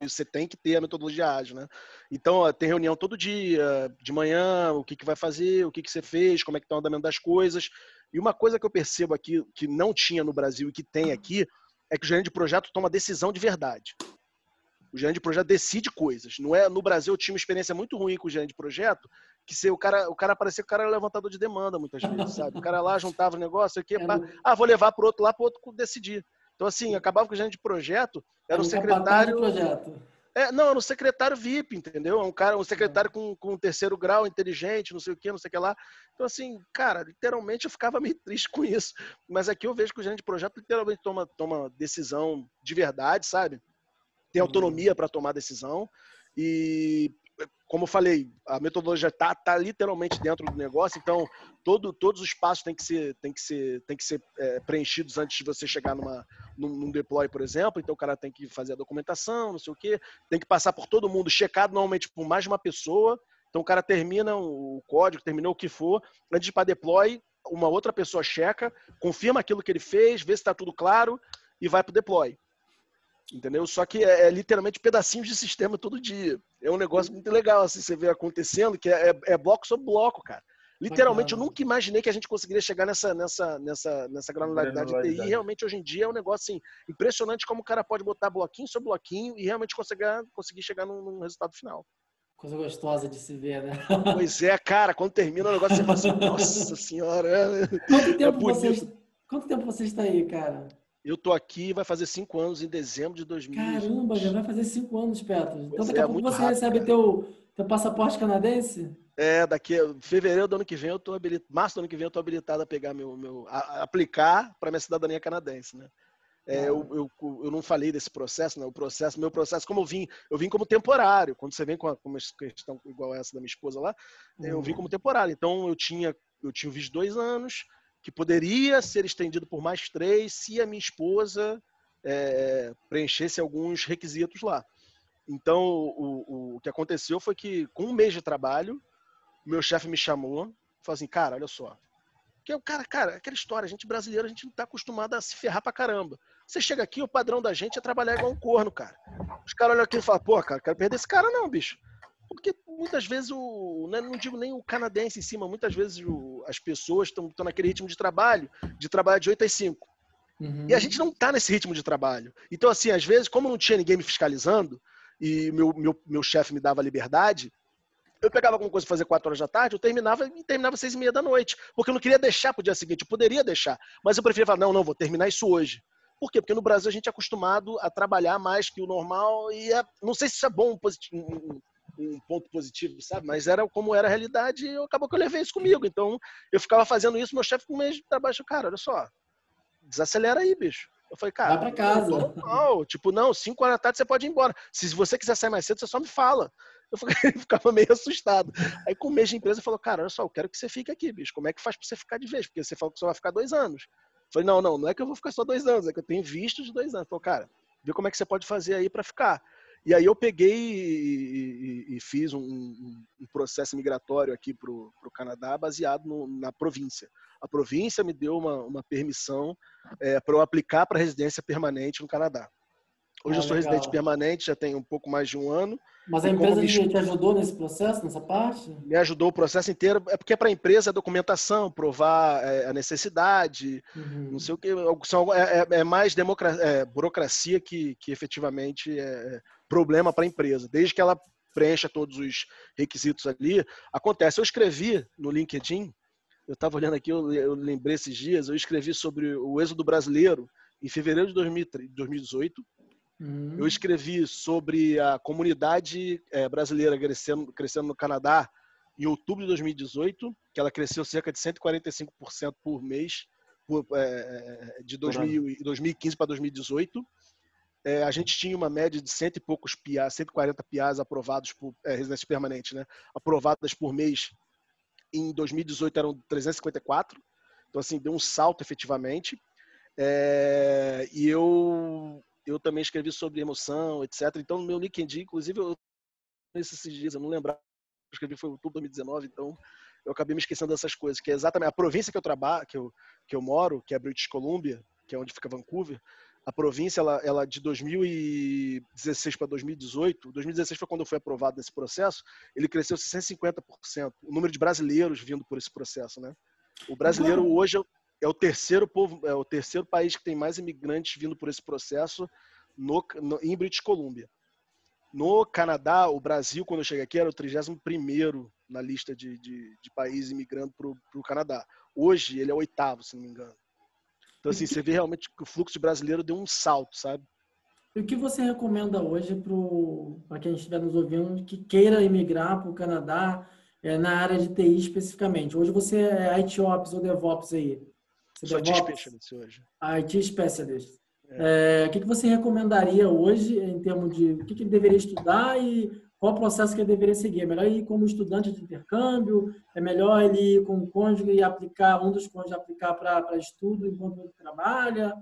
Você tem que ter a metodologia ágil, né? Então, tem reunião todo dia, de manhã, o que, que vai fazer, o que, que você fez, como é que está o andamento das coisas. E uma coisa que eu percebo aqui, que não tinha no Brasil e que tem aqui, é que o gerente de projeto toma decisão de verdade. O gerente de projeto decide coisas. Não é no Brasil eu tinha uma experiência muito ruim com o gerente de projeto, que se o cara, o cara parecia que o cara era levantador de demanda muitas vezes, sabe? O cara lá juntava o negócio aqui, é ah, vou levar para outro lá para outro decidir. Então assim, acabava que o gerente de projeto era o secretário. É, não, no secretário VIP, entendeu? É um cara, um secretário com, com um terceiro grau, inteligente, não sei o que, não sei o que lá. Então, assim, cara, literalmente eu ficava meio triste com isso. Mas aqui eu vejo que o gerente de projeto literalmente toma, toma decisão de verdade, sabe? Tem autonomia para tomar decisão. E como eu falei, a metodologia está tá literalmente dentro do negócio, então todo, todos os passos têm que ser, que ser, que ser é, preenchidos antes de você chegar numa, num, num, deploy, por exemplo. Então o cara tem que fazer a documentação, não sei o quê, tem que passar por todo mundo, checado normalmente por mais de uma pessoa. Então o cara termina o código, terminou o que for, antes de ir para deploy, uma outra pessoa checa, confirma aquilo que ele fez, vê se está tudo claro e vai para o deploy. Entendeu? Só que é, é, literalmente pedacinhos de sistema todo dia. É um negócio muito legal, assim, você vê acontecendo, que é, é, é bloco sobre bloco, cara. Literalmente, eu nunca imaginei que a gente conseguiria chegar nessa, nessa, nessa, nessa granularidade, de TI. E realmente, hoje em dia, é um negócio assim, impressionante como o cara pode botar bloquinho sobre bloquinho e realmente conseguir, conseguir chegar num, num resultado final. Coisa gostosa de se ver, né? Pois é, cara, quando termina o negócio, você fala assim, nossa senhora. Quanto tempo, é você, quanto tempo você está aí, cara? Eu tô aqui, vai fazer cinco anos em dezembro de 2000. Caramba, já vai fazer cinco anos, Petro. Então daqui a é, pouco você rápido, recebe teu, teu passaporte canadense? É, daqui fevereiro do ano que vem eu tô habilitado, março do ano que vem eu tô habilitado a pegar meu, meu a, a aplicar para minha cidadania canadense, né? É, eu, eu, eu, não falei desse processo, né? O processo, meu processo, como eu vim, eu vim como temporário. Quando você vem com, com uma questão igual essa da minha esposa lá, uhum. eu vim uhum. como temporário. Então eu tinha, eu tinha visto dois anos, que poderia ser estendido por mais três se a minha esposa é, preenchesse alguns requisitos lá. Então o, o, que aconteceu foi que com um mês de trabalho meu chefe me chamou, falou assim, cara, olha só. Porque o cara, cara, aquela história, a gente brasileiro, a gente não tá acostumado a se ferrar pra caramba. Você chega aqui, o padrão da gente é trabalhar igual um corno, cara. Os caras olham aqui e falam, pô, cara, quero perder esse cara não, bicho. Porque muitas vezes o. Né, não digo nem o canadense em cima, muitas vezes o, as pessoas estão naquele ritmo de trabalho, de trabalhar de 8 às 5. Uhum. E a gente não tá nesse ritmo de trabalho. Então, assim, às vezes, como não tinha ninguém me fiscalizando, e meu, meu, meu chefe me dava liberdade, eu pegava alguma coisa para fazer 4 horas da tarde, eu terminava e terminava seis e meia da noite. Porque eu não queria deixar para o dia seguinte, eu poderia deixar. Mas eu preferia falar, não, não, vou terminar isso hoje. Por quê? Porque no Brasil a gente é acostumado a trabalhar mais que o normal e é, não sei se isso é bom um, um, ponto positivo, sabe? Mas era como era a realidade e acabou que eu levei isso comigo. Então eu ficava fazendo isso, meu chefe com um mês de trabalho, cara, olha só, desacelera aí, bicho. Eu falei, cara, vai pra casa. Não, tipo, não, 5 horas da tarde você pode ir embora. Se você quiser sair mais cedo, você só me fala. Eu ficava meio assustado. Aí, com o mês de empresa, falou: Cara, olha só, eu quero que você fique aqui, bicho. Como é que faz pra você ficar de vez? Porque você falou que só vai ficar dois anos. Eu falei: Não, não, não é que eu vou ficar só dois anos, é que eu tenho visto de dois anos. Falei, cara, vê como é que você pode fazer aí para ficar. E aí eu peguei e, e, e fiz um, um, processo migratório aqui para o Canadá baseado no, na província. A província me deu uma, uma permissão é, para eu aplicar para residência permanente no Canadá. Hoje ah, eu sou legal. residente permanente, já tem um pouco mais de um ano. Mas a empresa te ajudou nesse processo, nessa parte? Me ajudou o processo inteiro. É porque para a empresa é documentação, provar é, a necessidade, uhum. não sei o que. São, é, é, é mais é, burocracia que, que efetivamente é problema para a empresa. Desde que ela preencha todos os requisitos ali, acontece. Eu escrevi no LinkedIn, eu estava olhando aqui, eu, eu lembrei esses dias, eu escrevi sobre o êxodo brasileiro em fevereiro de 2018 Uhum. Eu escrevi sobre a comunidade é, brasileira crescendo, crescendo no Canadá em outubro de 2018, que ela cresceu cerca de 145% por mês, por, é, de 2000, 2015 para 2018. É, a gente tinha uma média de cento e poucos PIA, 140 PIAs aprovados por é, residências permanentes, né? aprovadas por mês. Em 2018 eram 354. Então, assim, deu um salto efetivamente. É, e eu eu também escrevi sobre emoção, etc. Então, no meu LinkedIn, inclusive, eu, nesses dias, eu não lembrava, eu escrevi foi outubro de 2019, então eu acabei me esquecendo dessas coisas, que é exatamente a província que eu trabalho, que eu, que eu moro, que é British Columbia, que é onde fica Vancouver, a província, ela, ela de 2016 para 2018, 2016 foi quando eu fui aprovado nesse processo, ele cresceu 650%. O número de brasileiros vindo por esse processo, né? O brasileiro hoje é o terceiro povo, é o terceiro país que tem mais imigrantes vindo por esse processo no, no, em British Columbia. No Canadá, o Brasil, quando eu cheguei aqui, era o 31 na lista de, de, de países imigrando para o Canadá. Hoje, ele é o oitavo, se não me engano. Então, assim, você vê realmente que o fluxo brasileiro deu um salto, sabe? E o que você recomenda hoje para quem estiver nos ouvindo que queira imigrar para o Canadá é, na área de TI especificamente? Hoje você é IT Ops ou DevOps aí. Sou IT Specialist hoje. IT Specialist. É. É, o que, que você recomendaria hoje em termos de o que, que ele deveria estudar e qual o processo que ele deveria seguir? É melhor ir como estudante de intercâmbio? É melhor ele ir com o cônjuge e aplicar, um dos cônjuges aplicar para estudo enquanto ele trabalha?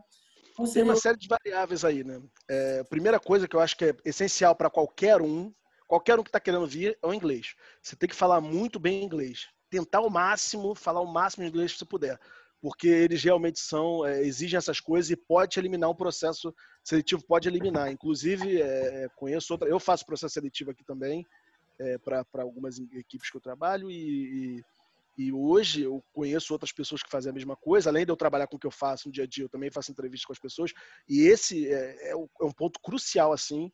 Seria... Tem uma série de variáveis aí, né? É, primeira coisa que eu acho que é essencial para qualquer um, qualquer um que está querendo vir, é o inglês. Você tem que falar muito bem inglês. Tentar ao máximo, falar o máximo de inglês que você puder porque eles realmente são é, exigem essas coisas e pode eliminar um processo seletivo, pode eliminar. Inclusive, é, conheço outra, eu faço processo seletivo aqui também é, para algumas equipes que eu trabalho e, E hoje eu conheço outras pessoas que fazem a mesma coisa, além de eu trabalhar com o que eu faço no dia a dia, eu também faço entrevistas com as pessoas. E esse é, é, é um ponto crucial, assim,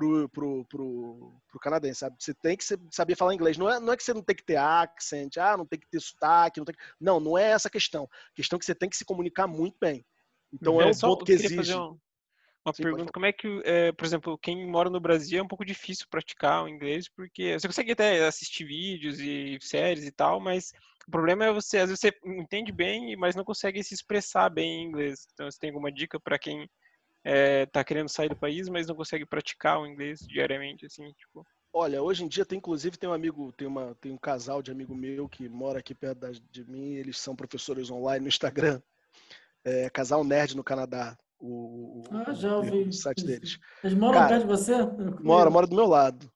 pro, pro, pro, pro canadense, sabe? Você tem que saber falar inglês. Não é, não é que você não tem que ter accent, ah, não tem que ter sotaque, não tem que... Não, não é essa a questão. A questão é que você tem que se comunicar muito bem. Então uhum. é um ponto que exige. Uma Sim, pergunta, como é que, é, por exemplo, quem mora no Brasil é um pouco difícil praticar o inglês, porque você consegue até assistir vídeos e séries e tal, mas o problema é você, às vezes você entende bem, mas não consegue se expressar bem em inglês. Então, você tem alguma dica para quem está é, querendo sair do país, mas não consegue praticar o inglês diariamente, assim, tipo... Olha, hoje em dia tem inclusive tem um amigo, tem uma tem um casal de amigo meu que mora aqui perto da, de mim, eles são professores online no Instagram. É, casal nerd no Canadá o, ah, já ouvi. o site deles. Eles moram cara, perto de você? Mora, mora do meu lado.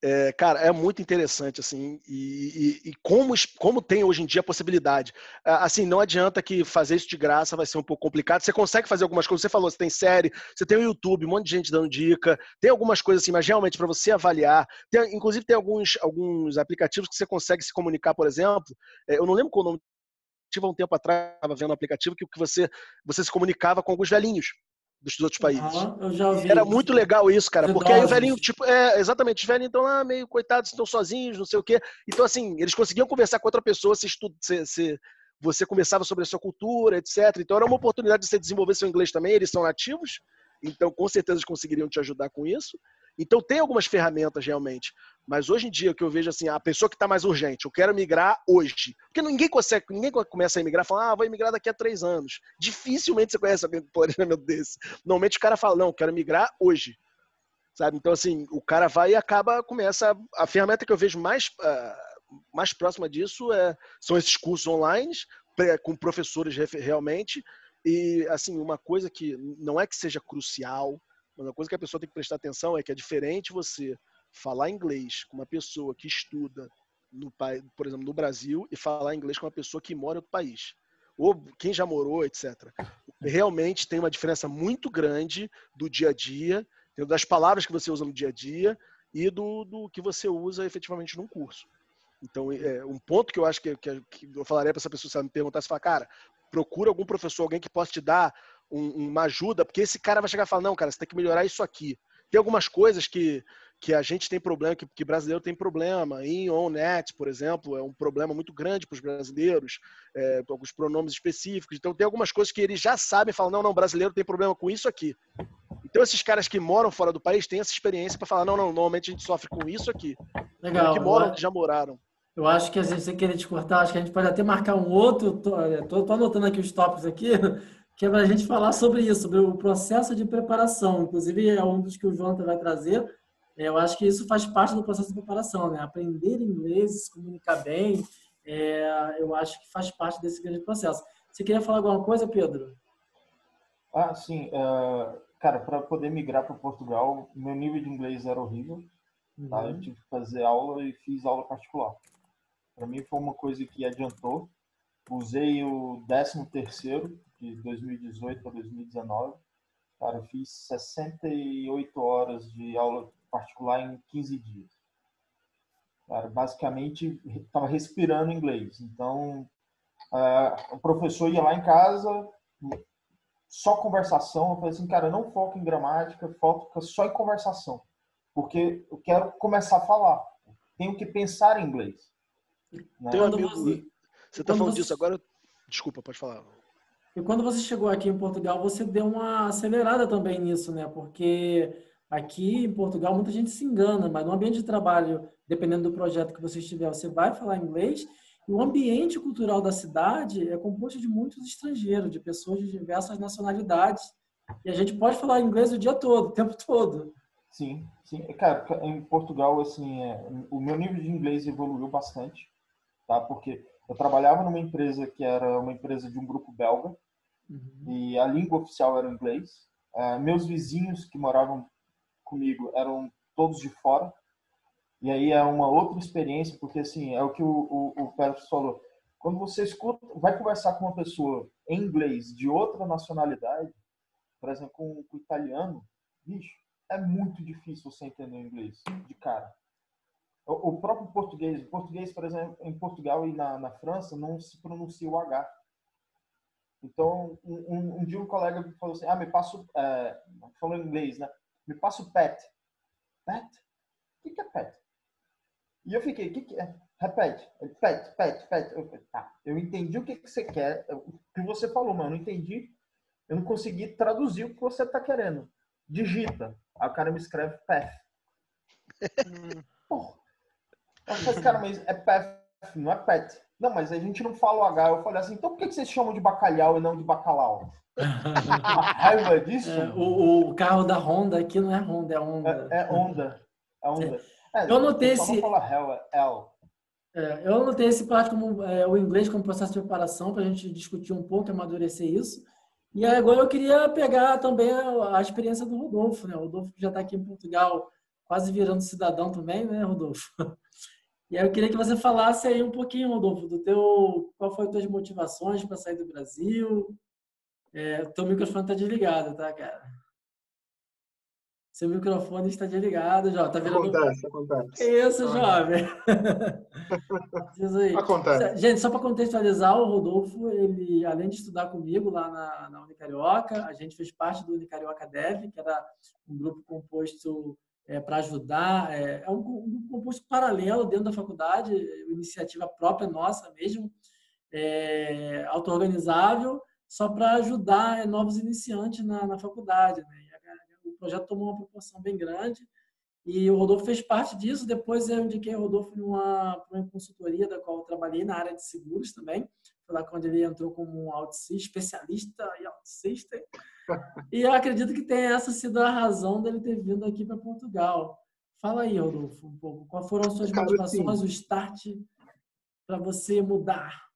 É, cara, é muito interessante, assim, e, e, e, como, como tem hoje em dia a possibilidade. Assim, não adianta que fazer isso de graça vai ser um pouco complicado. Você consegue fazer algumas coisas, você falou, você tem série, você tem o YouTube, um monte de gente dando dica, tem algumas coisas assim, mas realmente para você avaliar, tem, inclusive tem alguns, alguns aplicativos que você consegue se comunicar, por exemplo, é, eu não lembro qual o nome há um tempo atrás, estava vendo um aplicativo que, que você, você se comunicava com alguns velhinhos dos outros países. Uhum, Era muito legal isso, cara, porque aí o velhinho, tipo, é, exatamente, os velhinhos estão lá meio coitados, estão sozinhos, não sei o quê. Então, assim, eles conseguiam conversar com outra pessoa, se, estu se, se você conversava sobre a sua cultura, etc. Então, era uma oportunidade de você desenvolver seu inglês também, eles são nativos, então com certeza eles conseguiriam te ajudar com isso. Então tem algumas ferramentas realmente. Mas hoje em dia que eu vejo assim, a pessoa que está mais urgente, eu quero migrar hoje. Porque ninguém consegue, ninguém começa a emigrar falando, ah, vou emigrar daqui a três anos. Dificilmente você conhece alguém um planejamento desse. Normalmente o cara fala, não, quero migrar hoje. Sabe? Então, assim, o cara vai e acaba, começa. A ferramenta que eu vejo mais, uh, mais próxima disso é, são esses cursos online, com professores realmente. E, assim, uma coisa que não é que seja crucial, mas uma coisa que a pessoa tem que prestar atenção é que é diferente você falar inglês com uma pessoa que estuda, no, por exemplo, no Brasil, e falar inglês com uma pessoa que mora em outro país. Ou quem já morou, etc. Realmente tem uma diferença muito grande do dia a dia, das palavras que você usa no dia a dia e do, do que você usa efetivamente num curso. Então, é, um ponto que eu acho que, que, eu falaria para essa pessoa, se ela me perguntasse, falar, cara, procura algum professor, alguém que possa te dar um, uma ajuda, porque esse cara vai chegar e falar, não, cara, você tem que melhorar isso aqui. Tem algumas coisas que, que a gente tem problema, que, que brasileiro tem problema. Em OnNet, por exemplo, é um problema muito grande para os brasileiros, é, alguns pronomes específicos. Então, tem algumas coisas que eles já sabem e falam, não, não, brasileiro tem problema com isso aqui. Então, esses caras que moram fora do país têm essa experiência para falar, não, não, normalmente a gente sofre com isso aqui. Legal. Que moram, que já moraram. Eu acho que a gente, sem querer te cortar, acho que a gente pode até marcar um outro. Tô anotando aqui os tópicos aqui, que é para a gente falar sobre isso, sobre o processo de preparação. Inclusive, é um dos que o Jonathan vai trazer. É, eu acho que isso faz parte do processo de preparação, né? Aprender inglês, se comunicar bem, é, eu acho que faz parte desse grande processo. Você queria falar alguma coisa, Pedro? Ah, sim. Uh, cara, para poder migrar para Portugal, meu nível de inglês era horrível. Uhum. Tá? Eu tive que fazer aula e fiz aula particular. Para mim foi uma coisa que adiantou. Usei o 13 terceiro de 2018 para 2019. Cara, eu fiz 68 horas de aula particular em 15 dias. Cara, basicamente, estava respirando inglês. Então, uh, o professor ia lá em casa, só conversação. Eu falei assim, cara, não foca em gramática, foca só em conversação. Porque eu quero começar a falar. Tenho que pensar em inglês. Né? Tem um amigo, você está falando disso agora? Desculpa, pode falar. E quando você chegou aqui em Portugal, você deu uma acelerada também nisso, né? Porque aqui em Portugal muita gente se engana, mas no ambiente de trabalho, dependendo do projeto que você estiver, você vai falar inglês. E o ambiente cultural da cidade é composto de muitos estrangeiros, de pessoas de diversas nacionalidades. E a gente pode falar inglês o dia todo, o tempo todo. Sim, sim. Cara, em Portugal, assim, é, o meu nível de inglês evoluiu bastante, tá? Porque eu trabalhava numa empresa que era uma empresa de um grupo belga, Uhum. E a língua oficial era o inglês. Uh, meus vizinhos que moravam comigo eram todos de fora. E aí é uma outra experiência, porque assim, é o que o, o, o Pedro falou. Quando você escuta, vai conversar com uma pessoa em inglês de outra nacionalidade, por exemplo, com, com o italiano, bicho, é muito difícil você entender o inglês de cara. o próprio português, o português, por exemplo, em Portugal e na, na França, não se pronuncia o H. Então, um, um, dia um colega falou assim, ah, me passa, é, falando inglês, né? Me passa o pet. Pet? O que é pet? E eu fiquei, o que, que é? Repete. Pet, pet, pet. Eu, tá, eu entendi o que, que você quer, o que você falou, mas eu não entendi. Eu não consegui traduzir o que você está querendo. Digita. Aí o cara me escreve pet. Porra. Eu falei, cara, mas é pet, não é pet. Não, mas a gente não fala o H. Eu falei assim, então por que vocês chamam de bacalhau e não de bacalau? Uma raiva disso. É, o, o, carro da Honda aqui não é Honda, é Honda. É, é Honda. É Honda. É, eu notei esse. Fala Hell, é L. É, eu notei esse parte como é, o inglês como processo de preparação para a gente discutir um pouco, amadurecer isso. E agora eu queria pegar também a, a experiência do Rodolfo, né? O Rodolfo já está aqui em Portugal, quase virando cidadão também, né, Rodolfo? E aí eu queria que você falasse aí um pouquinho, Rodolfo, do teu, qual foram as tuas motivações para sair do Brasil. É, teu microfone está desligado, tá, cara? Seu microfone está desligado, Jó. Tá virando... Acontece, acontece. Isso, jovem. aí. Acontece. Gente, só para contextualizar, o Rodolfo, ele, além de estudar comigo lá na, na Unicarioca, a gente fez parte do Unicarioca Dev, que era um grupo composto é, para ajudar. É, é um, um, composto paralelo dentro da faculdade, iniciativa própria nossa mesmo, é, auto-organizável, só para ajudar é, novos iniciantes na, na faculdade. Né? o projeto tomou uma proporção bem grande e o Rodolfo fez parte disso. Depois eu indiquei o Rodolfo numa uma consultoria da qual eu trabalhei na área de seguros também. Lá quando ele entrou como um auto especialista em auto e eu acredito que tenha essa sido a razão dele ter vindo aqui para Portugal. Fala aí, Rodolfo, um pouco. Quais foram as suas motivações, o start para você mudar?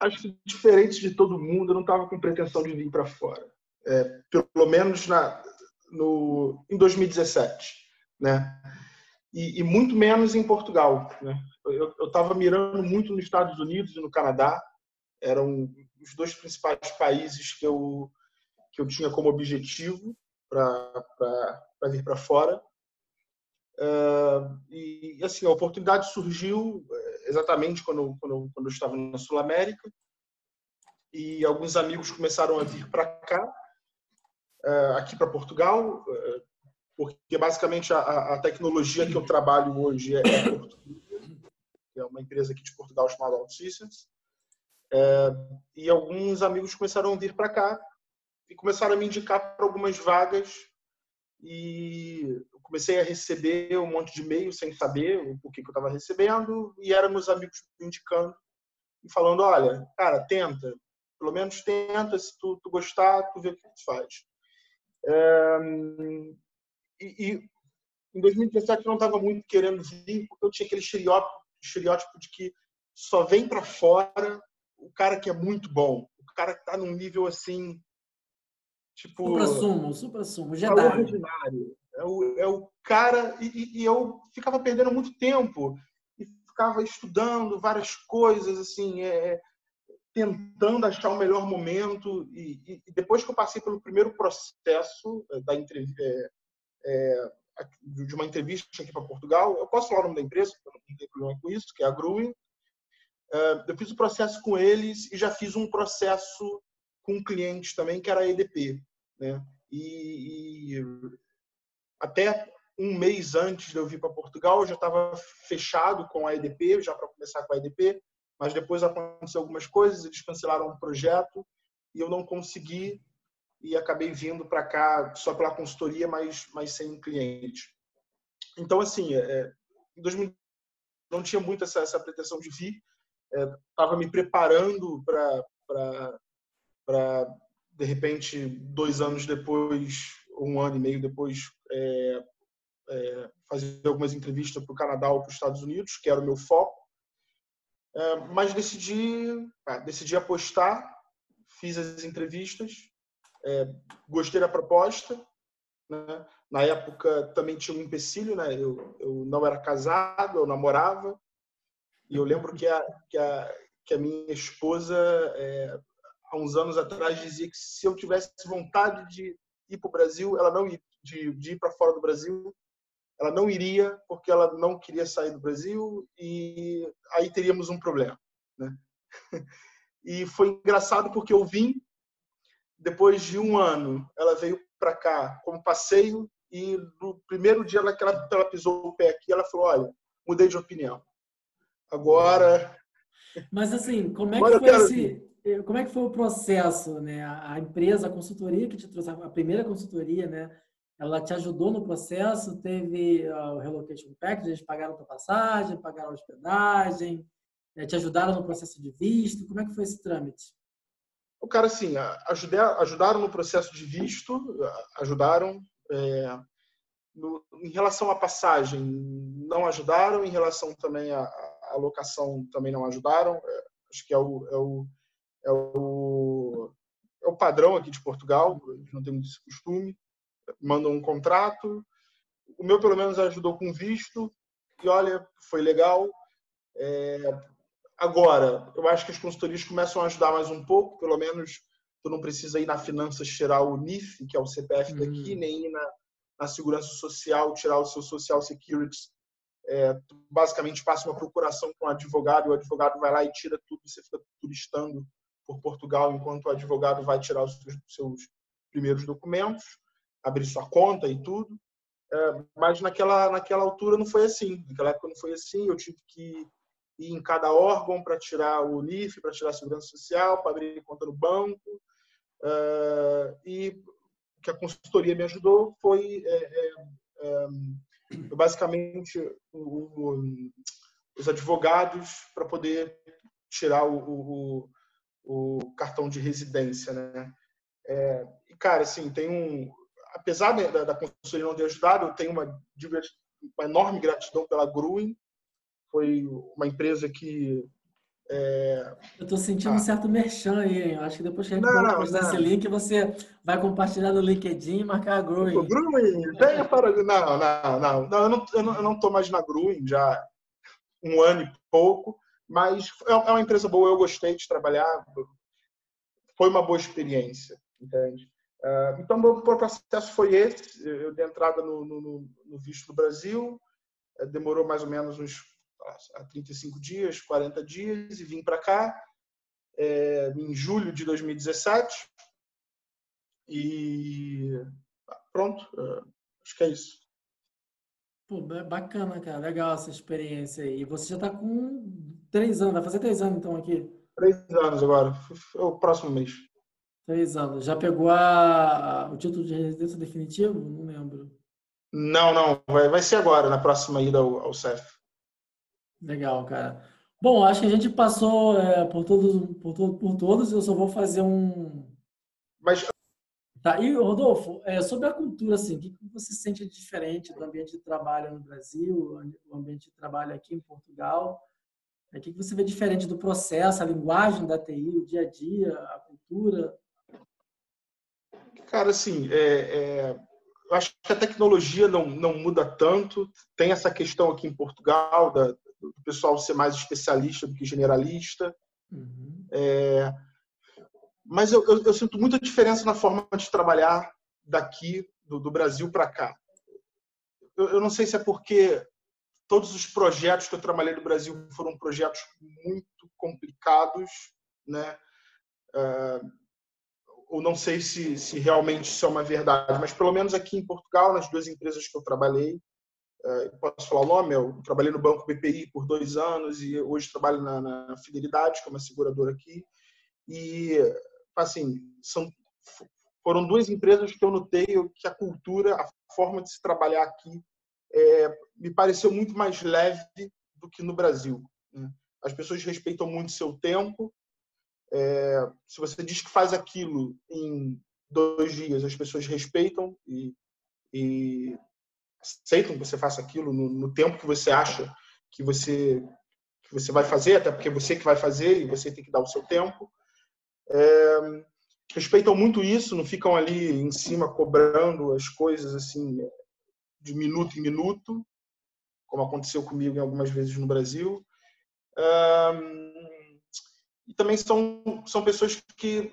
Acho que diferente de todo mundo, eu não estava com pretensão de vir para fora. É, pelo menos na, no, em 2017, né? E, e, muito menos em Portugal, né? Eu estava mirando muito nos Estados Unidos e no Canadá, eram os dois principais países que eu que eu tinha como objetivo para vir para fora. Uh, e assim a oportunidade surgiu eh, exatamente quando, quando, quando eu estava na Sul América e alguns amigos começaram a vir para cá, uh, aqui para Portugal, uh, porque basicamente a, a, tecnologia que eu trabalho hoje é, é é uma empresa aqui de Portugal chamada OutSystems, e alguns amigos começaram a vir para cá e começaram a me indicar para algumas vagas e comecei a receber um monte de e-mail sem saber o porquê que eu estava recebendo e eram meus amigos me indicando e falando, olha, cara, tenta, pelo menos tenta, se tu, tu gostar, tu vê o que tu faz. É, e, e, em 2017 eu não estava muito querendo vir porque eu tinha aquele estereótipo, estereótipo de que só vem para fora o cara que é muito bom, o cara que está num nível assim Tipo, supra sumo, supra sumo, Jedi. É ordinário. É o, é o cara. E, e, eu ficava perdendo muito tempo. E ficava estudando várias coisas, assim, é, tentando achar o melhor momento. E, e, depois que eu passei pelo primeiro processo é, da entrevista. É, é, de uma entrevista aqui para Portugal, eu posso falar o nome da empresa, não tem problema com isso, que é a Gruen. É, eu fiz o processo com eles e já fiz um processo com clientes também, que era a EDP. Né? E, e até um mês antes de eu vir para Portugal, eu já estava fechado com a EDP, já para começar com a EDP, mas depois aconteceu algumas coisas, eles cancelaram um projeto e eu não consegui e acabei vindo para cá só pela consultoria, mas, mas sem cliente. Então, assim, é, em 2000 não tinha muito essa, essa pretensão de vir, estava é, me preparando para para de repente dois anos depois, um ano e meio depois, é, é, fazer algumas entrevistas para o Canadá ou para os Estados Unidos, que era o meu foco. É, mas decidi, ah, decidi apostar, fiz as entrevistas, é, gostei da proposta. Né? Na época também tinha um empecilho, né? eu, eu não era casado, eu namorava. E eu lembro que a, que a, que a minha esposa é, há uns anos atrás dizia que se eu tivesse vontade de ir para o Brasil, ela não ia, de, de ir para fora do Brasil, ela não iria porque ela não queria sair do Brasil e aí teríamos um problema, né? E foi engraçado porque eu vim depois de um ano, ela veio para cá como passeio e no primeiro dia que ela, ela pisou o pé aqui, ela falou: olha, mudei de opinião. Agora. Mas assim, como é que foi esse, como é que foi o processo, né? A empresa, a consultoria que te trouxe, a primeira consultoria, né? Ela te ajudou no processo? Teve uh, o relocation package, eles pagaram a tua passagem, pagaram a hospedagem, né? te ajudaram no processo de visto? Como é que foi esse trâmite? O cara, assim, ajudaram no processo de visto, ajudaram. É, no, em relação à passagem, não ajudaram. Em relação também à, à locação, também não ajudaram. É, acho que é o, é o, é o, é o padrão aqui de Portugal, não tem esse costume mandam um contrato. O meu, pelo menos, ajudou com visto. E olha, foi legal. É... Agora, eu acho que as consultorias começam a ajudar mais um pouco. Pelo menos, tu não precisa ir na finanças tirar o NIF, que é o CPF daqui, hum. nem ir na, na segurança social tirar o seu social security. É, basicamente passa uma procuração com o advogado, e o advogado vai lá e tira tudo, você fica turistando por Portugal enquanto o advogado vai tirar os seus, seus primeiros documentos abrir sua conta e tudo. É, mas naquela, naquela altura não foi assim. Naquela época não foi assim. Eu tive que ir em cada órgão para tirar o NIF, para tirar a segurança social, para abrir conta no banco. É, e o que a consultoria me ajudou foi é, é basicamente o, o, os advogados para poder tirar o, o, cartão de residência, né? É, e cara, assim, tem um apesar da, da consultoria não ter ajudado, eu tenho uma, uma enorme gratidão pela Gruen. Foi uma empresa que é... Eu estou sentindo ah. um certo merchan aí, hein? Eu acho que depois que a gente não, postar esse link, você vai compartilhar no LinkedIn e marcar a Gruen. Gruen, venha para. Não, não, não. não eu não estou não, não mais na Gruen já um ano e pouco, mas é, é uma empresa boa, eu gostei de trabalhar. Foi uma boa experiência, entende? Uh, então, o processo foi esse. Eu dei entrada no, no, no visto do Brasil, uh, demorou mais ou menos uns uh, 35 dias, 40 dias, e vim para cá é, em julho de 2017. E pronto, uh, acho que é isso. Pô, bacana, cara. Legal essa experiência aí. E você já está com três anos, vai fazer três anos então aqui? Três anos agora, é o próximo mês. Três anos. Já pegou a, o título de residência definitivo? Não lembro. Não, não. Vai, vai ser agora, na próxima ida ao, ao CEF. Legal, cara. Bom, acho que a gente passou é, por, todos, por, por todos. Eu só vou fazer um. Mas. Tá. E, Rodolfo, é, sobre a cultura, assim, o que você sente diferente do ambiente de trabalho no Brasil, o ambiente de trabalho aqui em Portugal? O que você vê diferente do processo, a linguagem da TI, o dia a dia, a cultura? Cara, assim, é, é, eu acho que a tecnologia não, não muda tanto. Tem essa questão aqui em Portugal da, do pessoal ser mais especialista do que generalista. Uhum. É, mas eu, eu, eu, sinto muita diferença na forma de trabalhar daqui, do, do Brasil para cá. Eu, eu, não sei se é porque todos os projetos que eu trabalhei no Brasil foram projetos muito complicados, né? Uh, ou não sei se, se realmente isso é uma verdade, mas pelo menos aqui em Portugal, nas duas empresas que eu trabalhei, é, posso falar o nome? Eu trabalhei no Banco BPI por dois anos e hoje trabalho na, na Fidelidade, que é uma seguradora aqui. E, assim, são, foram duas empresas que eu notei que a cultura, a forma de se trabalhar aqui, é, me pareceu muito mais leve do que no Brasil. Né? As pessoas respeitam muito seu tempo, é, se você diz que faz aquilo em dois dias, as pessoas respeitam e, e aceitam que você faça aquilo no, no, tempo que você acha que você que você vai fazer, até porque é você que vai fazer e você tem que dar o seu tempo. É, respeitam muito isso, não ficam ali em cima cobrando as coisas assim de minuto em minuto, como aconteceu comigo em algumas vezes no Brasil. E também são, são pessoas que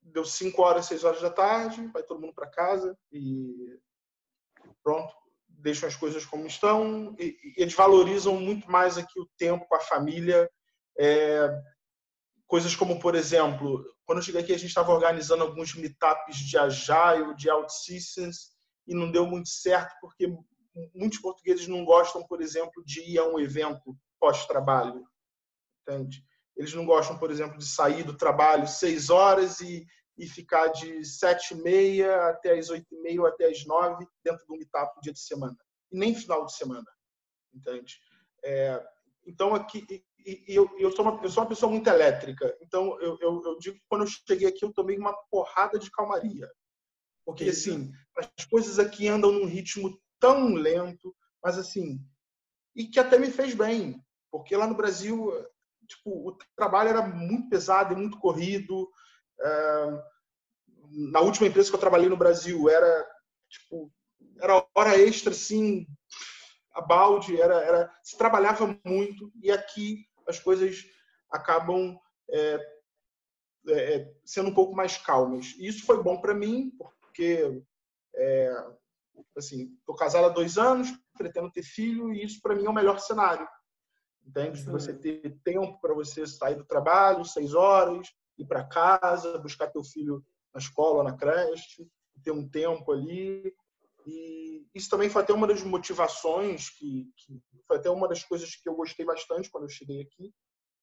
deu 5 horas, 6 horas da tarde, vai todo mundo para casa e pronto. deixam as coisas como estão, e, e eles valorizam muito mais aqui o tempo a família. É, coisas como, por exemplo, quando eu cheguei aqui, a gente estava organizando alguns meetups de Agile, de OutSystems, e não deu muito certo, porque muitos portugueses não gostam, por exemplo, de ir a um evento pós-trabalho. Entende? Eles não gostam, por exemplo, de sair do trabalho seis horas e, e ficar de sete e meia até as oito e meia ou até as nove dentro do meetup dia de semana. E nem final de semana. Entende? É, então, aqui, e, e eu, eu, sou uma, eu sou uma pessoa muito elétrica. Então, eu, eu, eu, digo que quando eu cheguei aqui, eu tomei uma porrada de calmaria. Porque, assim, as coisas aqui andam num ritmo tão lento, mas, assim, e que até me fez bem. Porque lá no Brasil, tipo, o trabalho era muito pesado e muito corrido. Na última empresa que eu trabalhei no Brasil, era, tipo, era hora extra, assim, a balde, era, era, se trabalhava muito. E aqui as coisas acabam é, é, é, sendo um pouco mais calmas. E isso foi bom para mim, porque é, assim, estou casado há dois anos, pretendo ter filho, e isso para mim é o melhor cenário. Entende? De você ter tempo para você sair do trabalho, seis horas, ir para casa, buscar teu filho na escola, na creche, ter um tempo ali. E isso também foi até uma das motivações que, que foi até uma das coisas que eu gostei bastante quando eu cheguei aqui,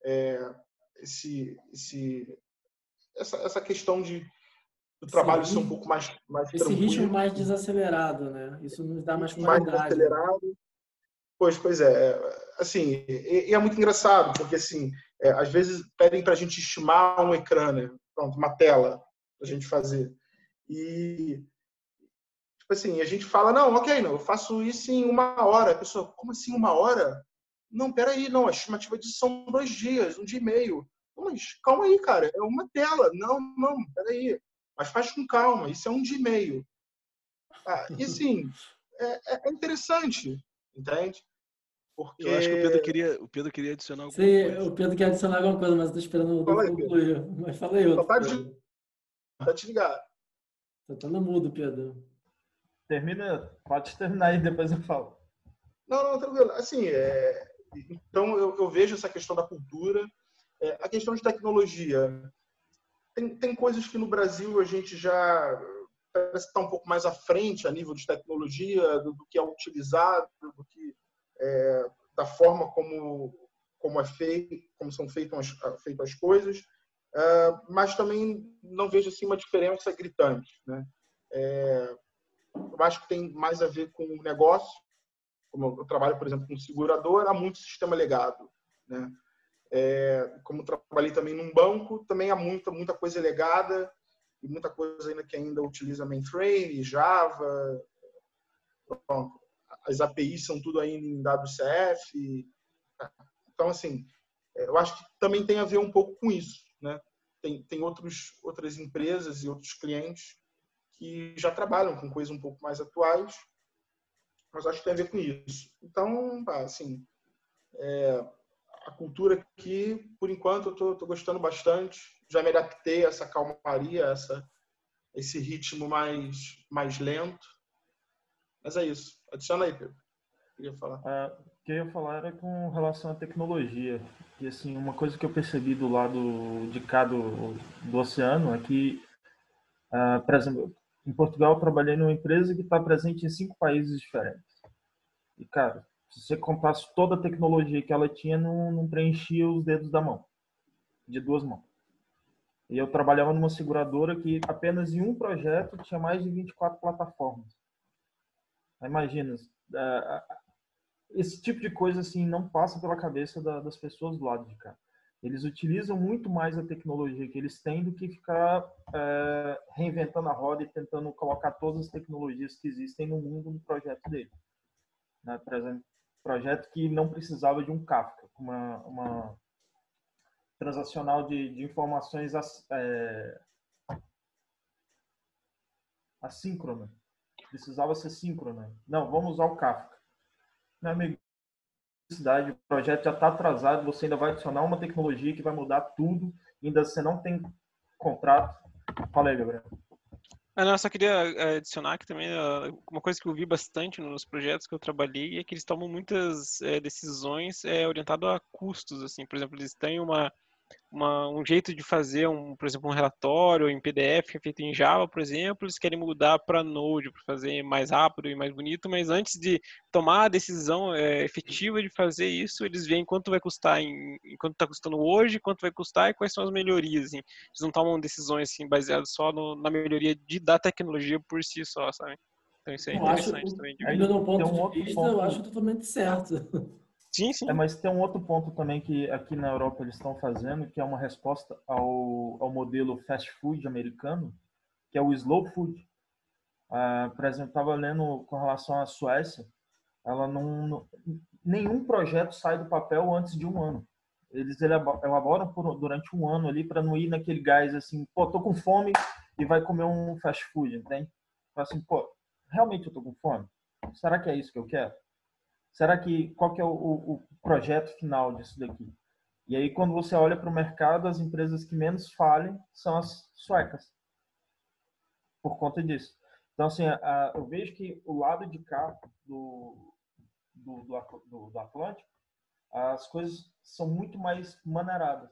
é esse, esse, essa, essa questão de o trabalho ser um pouco mais, mais Esse tranquilo. ritmo mais desacelerado, né? Isso nos dá mais qualidade. Mais desacelerado. Pois, pois é. é assim, e, e, é muito engraçado, porque assim, é, às vezes pedem para a gente estimar um ecrã, né? Pronto, uma tela para a gente fazer. E Tipo assim, a gente fala, não, ok, não, eu faço isso em uma hora. A pessoa, como assim uma hora? Não, peraí, não, a estimativa disso são dois dias, um dia e meio. Mas calma aí, cara, é uma tela. Não, não, peraí. Mas faz com calma, isso é um dia e meio. Ah, e assim, é, é, é interessante, entende? Porque... Eu acho que o Pedro queria, o Pedro queria adicionar alguma Sim, coisa. o Pedro quer adicionar alguma coisa, mas estou esperando o concluir. Mas falei outro. Tá, de... tá te ligar. Tá no mudo, Pedro. Termina, pode terminar aí, depois eu falo. Não, não, tranquilo. Assim, é... então eu, eu, vejo essa questão da cultura, é, a questão de tecnologia. Tem, tem coisas que no Brasil a gente já parece estar tá um pouco mais à frente a nível de tecnologia, do, do que é utilizado, do que é, da forma como como é feito, como são feitas as, feitas as coisas, uh, mas também não vejo assim uma diferença gritante, né? É, eu acho que tem mais a ver com o negócio. Como eu trabalho, por exemplo, com segurador, há muito sistema legado. Né? É, como trabalhei também num banco, também há muita, muita coisa legada e muita coisa ainda que ainda utiliza mainframe, Java. Pronto. As APIs são tudo ainda em WCF. Então, assim, eu acho que também tem a ver um pouco com isso. Né? Tem, tem outros, outras empresas e outros clientes que já trabalham com coisas um pouco mais atuais, mas acho que tem a ver com isso. Então, assim, é, a cultura aqui, por enquanto, eu estou gostando bastante. Já me adaptei a essa calmaria, essa, esse ritmo mais, mais lento. Mas é isso. Adiciona aí, Pedro. Queria falar. Ah, o que eu ia falar era com relação à tecnologia. E assim, uma coisa que eu percebi do lado de cá do, do oceano é que, ah, por exemplo, em Portugal, eu trabalhei numa empresa que está presente em cinco países diferentes. E, cara, se você contasse toda a tecnologia que ela tinha, não, não preenchia os dedos da mão, de duas mãos. E eu trabalhava numa seguradora que apenas em um projeto tinha mais de 24 plataformas. Imagina, é, esse tipo de coisa assim não passa pela cabeça das pessoas do lado de cá. Eles utilizam muito mais a tecnologia que eles têm do que ficar é, reinventando a roda e tentando colocar todas as tecnologias que existem no mundo no projeto dele. Né? Por exemplo, projeto que não precisava de um Kafka, uma, uma transacional de, de informações é, assíncrona. Precisava ser síncrona. Não, vamos usar o Kafka. Meu amigo, cidade, o projeto já está atrasado, você ainda vai adicionar uma tecnologia que vai mudar tudo, ainda você não tem contrato. Fala aí, Gabriel. Ah, eu só queria eh, adicionar que também ah, uma coisa que eu vi bastante nos projetos que eu trabalhei é que eles tomam muitas é, decisões é, orientado a custos, assim, por exemplo, eles têm uma uma, um jeito de fazer, um, por exemplo, um relatório em PDF que é feito em Java, por exemplo, eles querem mudar para Node para fazer mais rápido e mais bonito, mas antes de tomar a decisão é, efetiva de fazer isso, eles veem quanto vai custar, em, em quanto está custando hoje, quanto vai custar e quais são as melhorias. Assim. Eles não tomam decisões assim, baseadas só no, na melhoria de, da tecnologia por si só, sabe? Então isso é interessante acho, também. De ver. Do ponto um de vista, ponto... eu acho totalmente certo. Sim, sim. É, mas tem um outro ponto também que aqui na Europa eles estão fazendo, que é uma resposta ao, ao modelo fast food americano, que é o slow food. Uh, por exemplo, estava lendo com relação à Suécia, ela não, não, nenhum projeto sai do papel antes de um ano. Eles elaboram por, durante um ano ali para não ir naquele gás assim, pô, tô com fome e vai comer um fast food, entende? Assim, pô, realmente eu tô com fome? Será que é isso que eu quero? Será que qual que é o, o projeto final disso daqui? E aí quando você olha para o mercado, as empresas que menos falem são as suecas, por conta disso. Então assim, a, eu vejo que o lado de cá do, do, do, do Atlântico, as coisas são muito mais maneiradas.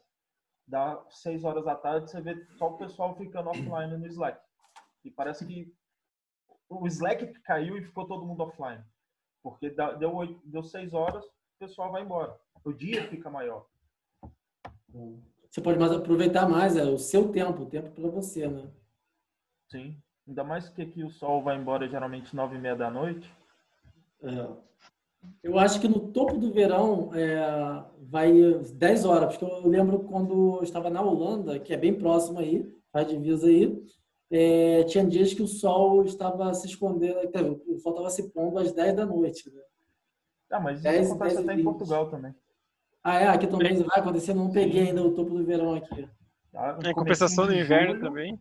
Dá seis horas da tarde, você vê só o pessoal ficando offline no Slack. E parece que o Slack caiu e ficou todo mundo offline. Porque deu, deu seis horas, o pessoal vai embora. O dia fica maior. Você pode mais aproveitar mais, é o seu tempo, o tempo para você, né? Sim. Ainda mais que aqui o sol vai embora geralmente nove e meia da noite. É. Eu acho que no topo do verão é, vai 10 horas, porque eu lembro quando eu estava na Holanda, que é bem próximo aí, faz divisa aí, é, tinha dias que o sol estava se escondendo, o sol estava se pondo às 10 da noite. Né? Ah, mas 10, isso acontece 10 até em Portugal também. Ah, é? Aqui também vai acontecer, não peguei ainda o topo do verão aqui. Ah, é compensação do inverno julho, também.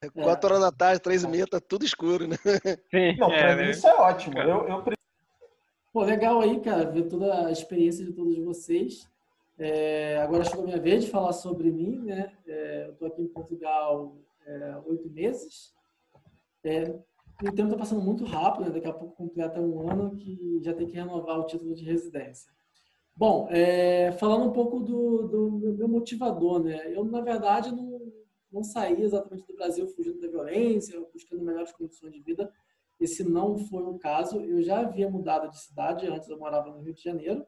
É 4 horas da tarde, 3 e meia, tá tudo escuro, né? Sim, não, pra é, mim né? isso é ótimo. Eu, eu... Pô, legal aí, cara, ver toda a experiência de todos vocês. É, agora chegou a minha vez de falar sobre mim, né? É, eu tô aqui em Portugal é, oito meses. É, o tempo está passando muito rápido, né? daqui a pouco completa um ano que já tem que renovar o título de residência. Bom, é, falando um pouco do, do, meu motivador, né? Eu, na verdade, não, não saí exatamente do Brasil fugindo da violência, buscando melhores condições de vida. Esse não foi o caso. Eu já havia mudado de cidade, antes eu morava no Rio de Janeiro.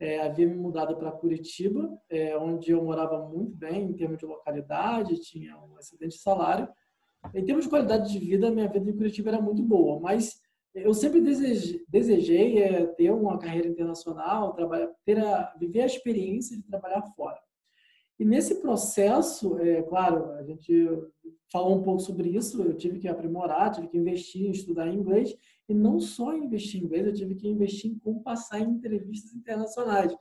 É, havia me mudado para Curitiba, é, onde eu morava muito bem em termos de localidade, tinha um excelente salário. Em termos de qualidade de vida, minha vida em Curitiba era muito boa, mas eu sempre desejei, desejei é, ter uma carreira internacional, trabalhar, ter a, viver a experiência de trabalhar fora. E nesse processo, é claro, a gente falou um pouco sobre isso, eu tive que aprimorar, tive que investir em estudar inglês, e não só investir em inglês, eu tive que investir em como passar em entrevistas internacionais,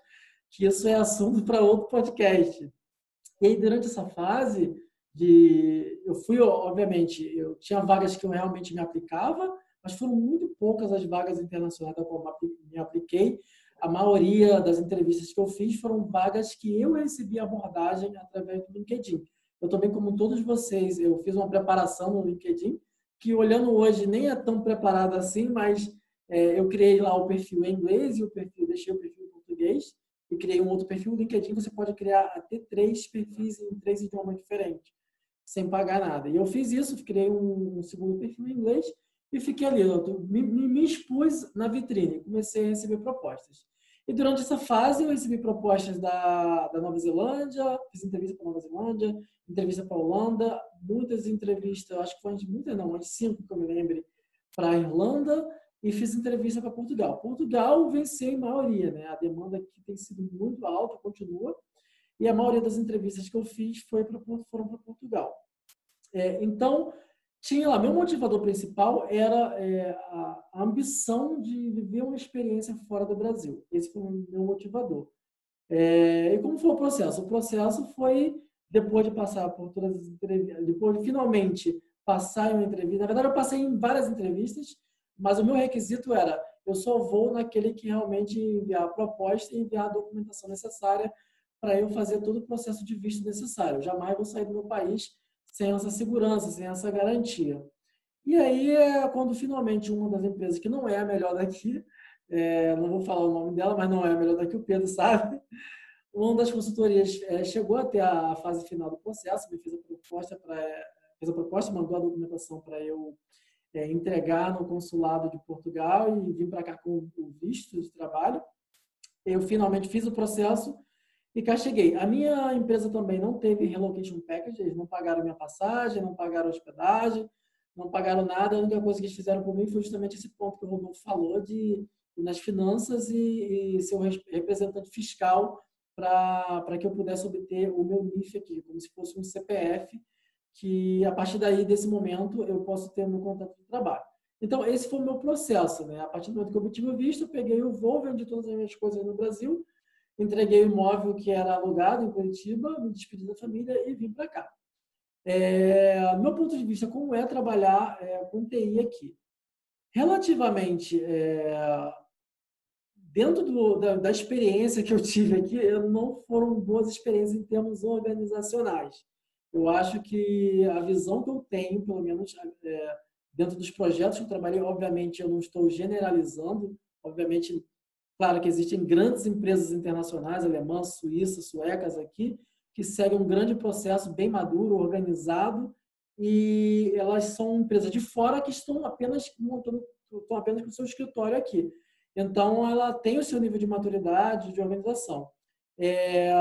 que isso é assunto para outro podcast. E aí, durante essa fase, de eu fui obviamente eu tinha vagas que eu realmente me aplicava mas foram muito poucas as vagas internacionais da qual me apliquei a maioria das entrevistas que eu fiz foram vagas que eu recebi abordagem através do LinkedIn eu também como todos vocês eu fiz uma preparação no LinkedIn que olhando hoje nem é tão preparada assim, mas é, eu criei lá o perfil em inglês e o perfil, deixei o perfil em português e criei um outro perfil. LinkedIn você pode criar até três perfis em três idiomas diferentes, sem pagar nada. E eu fiz isso, criei um, um segundo perfil em inglês e fiquei ali, me, me expus na vitrine, comecei a receber propostas. E durante essa fase eu recebi propostas da, da Nova Zelândia, fiz entrevista para Nova Zelândia, entrevista para Holanda, muitas entrevistas, acho que foi de muitas não, de cinco que eu me lembre, para Irlanda e fiz entrevista para Portugal. Portugal venceu em maioria, né? A demanda aqui tem sido muito alta, continua, e a maioria das entrevistas que eu fiz foi pra, foram para Portugal. É, então, tinha lá, meu motivador principal era é, a, ambição de viver uma experiência fora do Brasil. Esse foi o meu motivador. É, e como foi o processo? O processo foi, depois de passar por todas as entrevistas, depois de finalmente passar em uma entrevista, na verdade eu passei em várias entrevistas, mas o meu requisito era, eu só vou naquele que realmente enviar a proposta e enviar a documentação necessária para eu fazer todo o processo de visto necessário. Eu jamais vou sair do meu país sem essa segurança, sem essa garantia. E aí, é quando finalmente uma das empresas, que não é a melhor daqui, é, não vou falar o nome dela, mas não é a melhor daqui, o Pedro sabe, uma das consultorias é, chegou até a fase final do processo, me fez a proposta fez a proposta, mandou a documentação para eu é, entregar no consulado de Portugal e vim para cá com o visto de trabalho. Eu finalmente fiz o processo e cá cheguei. A minha empresa também não teve relocation package, eles não pagaram minha passagem, não pagaram hospedagem, não pagaram nada. A única coisa que eles fizeram por mim foi justamente esse ponto que o Rodolfo falou de nas finanças e, e ser um representante fiscal para que eu pudesse obter o meu NIF aqui, como se fosse um CPF, que a partir daí, desse momento, eu posso ter o meu contrato de trabalho. Então, esse foi o meu processo. Né? A partir do momento que eu obtive o visto, eu peguei o voo, vendi todas as minhas coisas no Brasil, entreguei o imóvel que era alugado em Curitiba, me despedi da família e vim para cá. É, meu ponto de vista, como é trabalhar é, com TI aqui? Relativamente é, dentro do, da, da, experiência que eu tive aqui, não foram boas experiências em termos organizacionais. Eu acho que a visão que eu tenho, pelo menos é, dentro dos projetos que eu trabalhei, obviamente eu não estou generalizando, obviamente, claro que existem grandes empresas internacionais, alemãs, suíças, suecas aqui, que seguem um grande processo bem maduro, organizado, e elas são empresas de fora que estão apenas montando, estão apenas com o seu escritório aqui. Então, ela tem o seu nível de maturidade, de organização. É,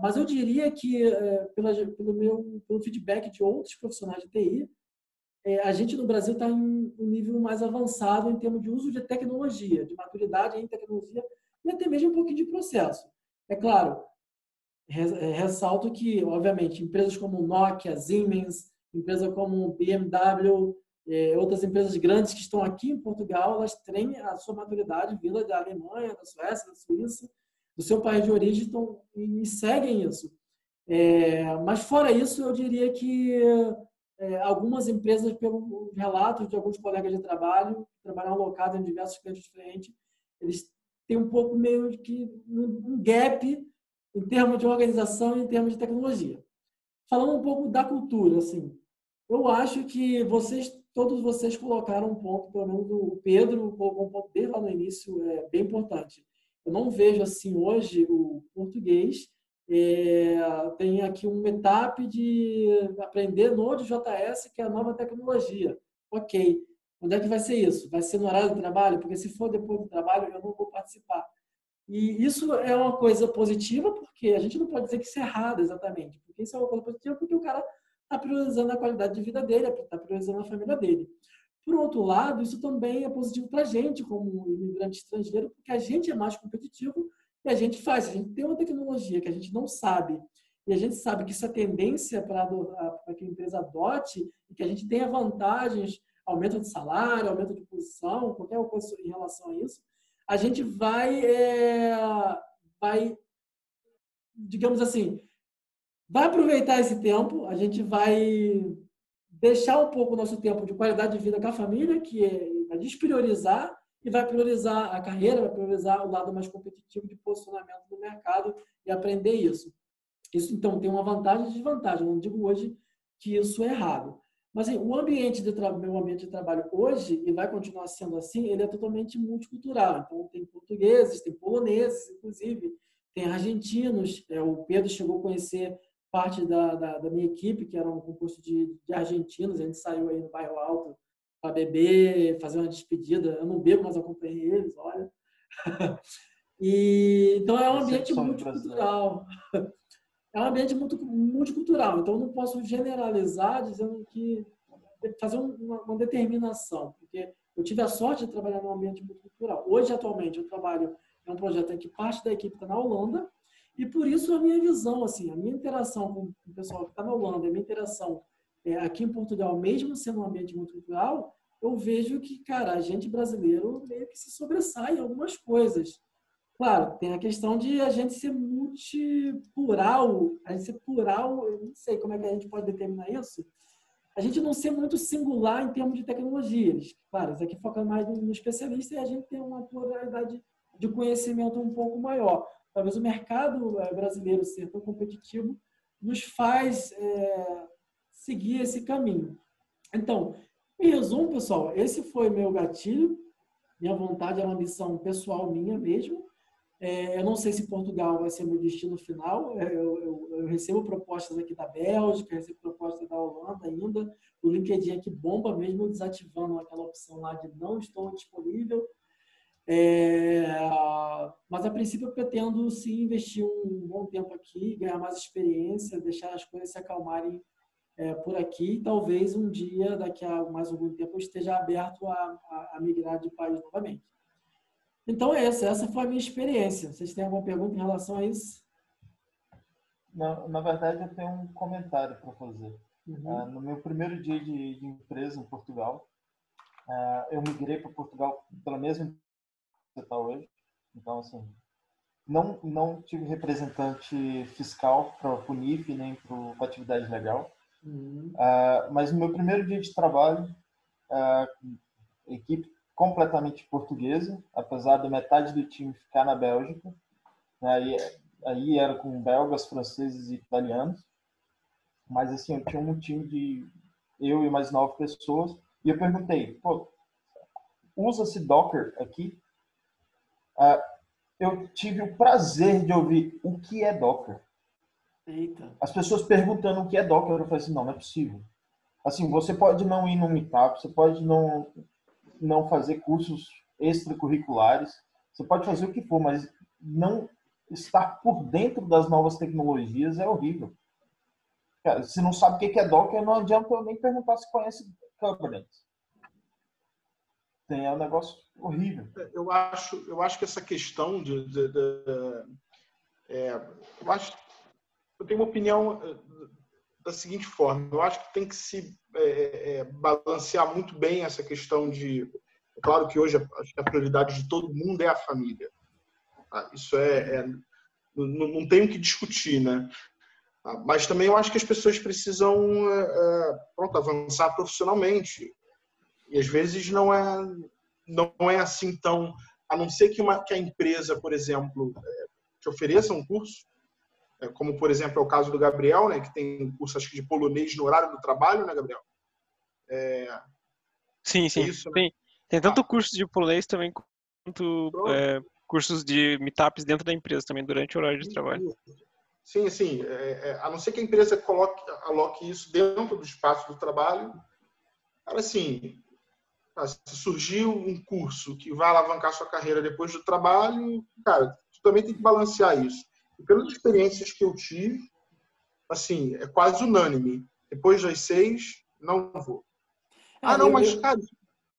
mas eu diria que, é, pela, pelo meu pelo feedback de outros profissionais de TI, a gente no Brasil está em um nível mais avançado em termos de uso de tecnologia, de maturidade em tecnologia e até mesmo um pouquinho de processo. É claro, é, ressalto que, obviamente, empresas como Nokia, Siemens, empresas como BMW, é, outras empresas grandes que estão aqui em Portugal, elas têm a sua maturidade vinda da Alemanha, da Suécia, da Suíça, do seu país de origem estão, e seguem isso. É, mas fora isso, eu diria que é, algumas empresas, pelos relatos de alguns colegas de trabalho, que trabalham alocados em diversos clientes diferentes, eles têm um pouco meio que um gap em termos de organização e em termos de tecnologia. Falando um pouco da cultura, assim, eu acho que vocês todos vocês colocaram um ponto, pelo menos o Pedro colocou um ponto desde lá no início, é bem importante. Eu não vejo assim hoje o português é, tem aqui uma etapa de aprender Node.js, que é a nova tecnologia. Ok. Onde é que vai ser isso? Vai ser no horário do trabalho? Porque se for depois do trabalho, eu não vou participar. E isso é uma coisa positiva, porque a gente não pode dizer que isso é errado exatamente. Porque isso é uma coisa positiva, porque o cara está priorizando a qualidade de vida dele, está priorizando a família dele. Por outro lado, isso também é positivo para a gente, como imigrante estrangeiro, porque a gente é mais competitivo e a gente faz. A gente tem uma tecnologia que a gente não sabe e a gente sabe que isso é tendência para que a empresa adote e que a gente tenha vantagens, aumento de salário, aumento de posição, qualquer coisa em relação a isso, a gente vai, é, vai digamos assim, vai aproveitar esse tempo, a gente vai deixar um pouco o nosso tempo de qualidade de vida com a família, que é, vai despriorizar e vai priorizar a carreira, vai priorizar o lado mais competitivo de posicionamento no mercado e aprender isso. Isso, então, tem uma vantagem e desvantagem. Eu não digo hoje que isso é errado. Mas assim, o ambiente de meu ambiente de trabalho hoje, e vai continuar sendo assim, ele é totalmente multicultural. Então, tem portugueses, tem poloneses, inclusive, tem argentinos. É, o Pedro chegou a conhecer parte da, da, da, minha equipe, que era um concurso de, de argentinos, a gente saiu aí no bairro Alto para beber, fazer uma despedida. Eu não bebo, mas acompanhei eles, olha. e, então é um ambiente multicultural. É um ambiente muito multicultural, então eu não posso generalizar dizendo que fazer uma, uma determinação, porque eu tive a sorte de trabalhar num ambiente multicultural. Hoje, atualmente, eu trabalho em um projeto em que parte da equipe está na Holanda, e por isso a minha visão, assim, a minha interação com o pessoal que está na Holanda, a minha interação é, aqui em Portugal, mesmo sendo um ambiente muito cultural, eu vejo que, cara, a gente brasileiro meio que se sobressai em algumas coisas. Claro, tem a questão de a gente ser multiplural, a gente ser plural, eu não sei como é que a gente pode determinar isso. A gente não ser muito singular em termos de tecnologias. Claro, isso aqui foca mais no especialista e a gente tem uma pluralidade de conhecimento um pouco maior talvez o mercado eh, brasileiro ser tão competitivo nos faz é, seguir esse caminho. Então, em resumo, pessoal, esse foi meu gatilho. Minha vontade é uma missão pessoal minha mesmo. É, eu não sei se Portugal vai ser meu destino final. É, eu, eu, eu, recebo propostas aqui da Bélgica, recebo propostas da Holanda ainda. O LinkedIn aqui bomba mesmo desativando aquela opção lá de não estou disponível. É, mas a princípio eu pretendo sim investir um bom tempo aqui, ganhar mais experiência, deixar as coisas se acalmarem é, por aqui. Talvez um dia, daqui a mais algum tempo, eu esteja aberto a, a, a migrar de país novamente. Então é isso, essa foi a minha experiência. Vocês têm alguma pergunta em relação a isso? Na, na verdade, eu tenho um comentário para fazer. Uhum. Uh, no meu primeiro dia de, de empresa em Portugal, uh, eu migrei para Portugal pela mesma que está hoje. Então, assim, não, não tive representante fiscal para o NIF nem para a atividade legal. Uhum. Uh, mas no meu primeiro dia de trabalho, uh, equipe completamente portuguesa, apesar da metade do time ficar na Bélgica. Né, aí, aí era com belgas, franceses e italianos. Mas assim, eu tinha um time de eu e mais nove pessoas. E eu perguntei, pô, usa-se Docker aqui? Uh, eu tive o prazer de ouvir o que é Docker. Eita. As pessoas perguntando o que é Docker, eu falei assim, não, não é possível. Assim, você pode não ir no Meetup, você pode não, não fazer cursos extracurriculares, você pode fazer o que for, mas não estar por dentro das novas tecnologias é horrível. Cara, se não sabe o que é Docker, não adianta eu nem perguntar se conhece Kubernetes. Tem, é um negócio horrível. Eu acho, eu acho que essa questão de, de, de é, eu acho eu tenho uma opinião eh, da seguinte forma: eu acho que tem que se é, balancear muito bem essa questão de. É claro que hoje a prioridade de todo mundo é a família. Tá? Isso é, é não, tem o que discutir, né? Tá? Mas também eu acho que as pessoas precisam pronto, avançar profissionalmente. E às vezes não é, não é assim tão. A não ser que, uma, que a empresa, por exemplo, te ofereça um curso, como por exemplo é o caso do Gabriel, né, que tem curso acho que de polonês no horário do trabalho, né, Gabriel? É... Sim, sim. É isso, né? tem, tem tanto ah. curso de polonês também quanto é, cursos de meetups dentro da empresa também durante o horário de trabalho. Sim, sim. É, é, a não ser que a empresa coloque, aloque isso dentro do espaço do trabalho, cara, assim, se surgiu um curso que vai alavancar sua carreira depois do trabalho, cara, tu também tem que balancear isso. E pelas experiências que eu tive, assim, é quase unânime. Depois das seis, não vou. É, ah, não, mas, cara,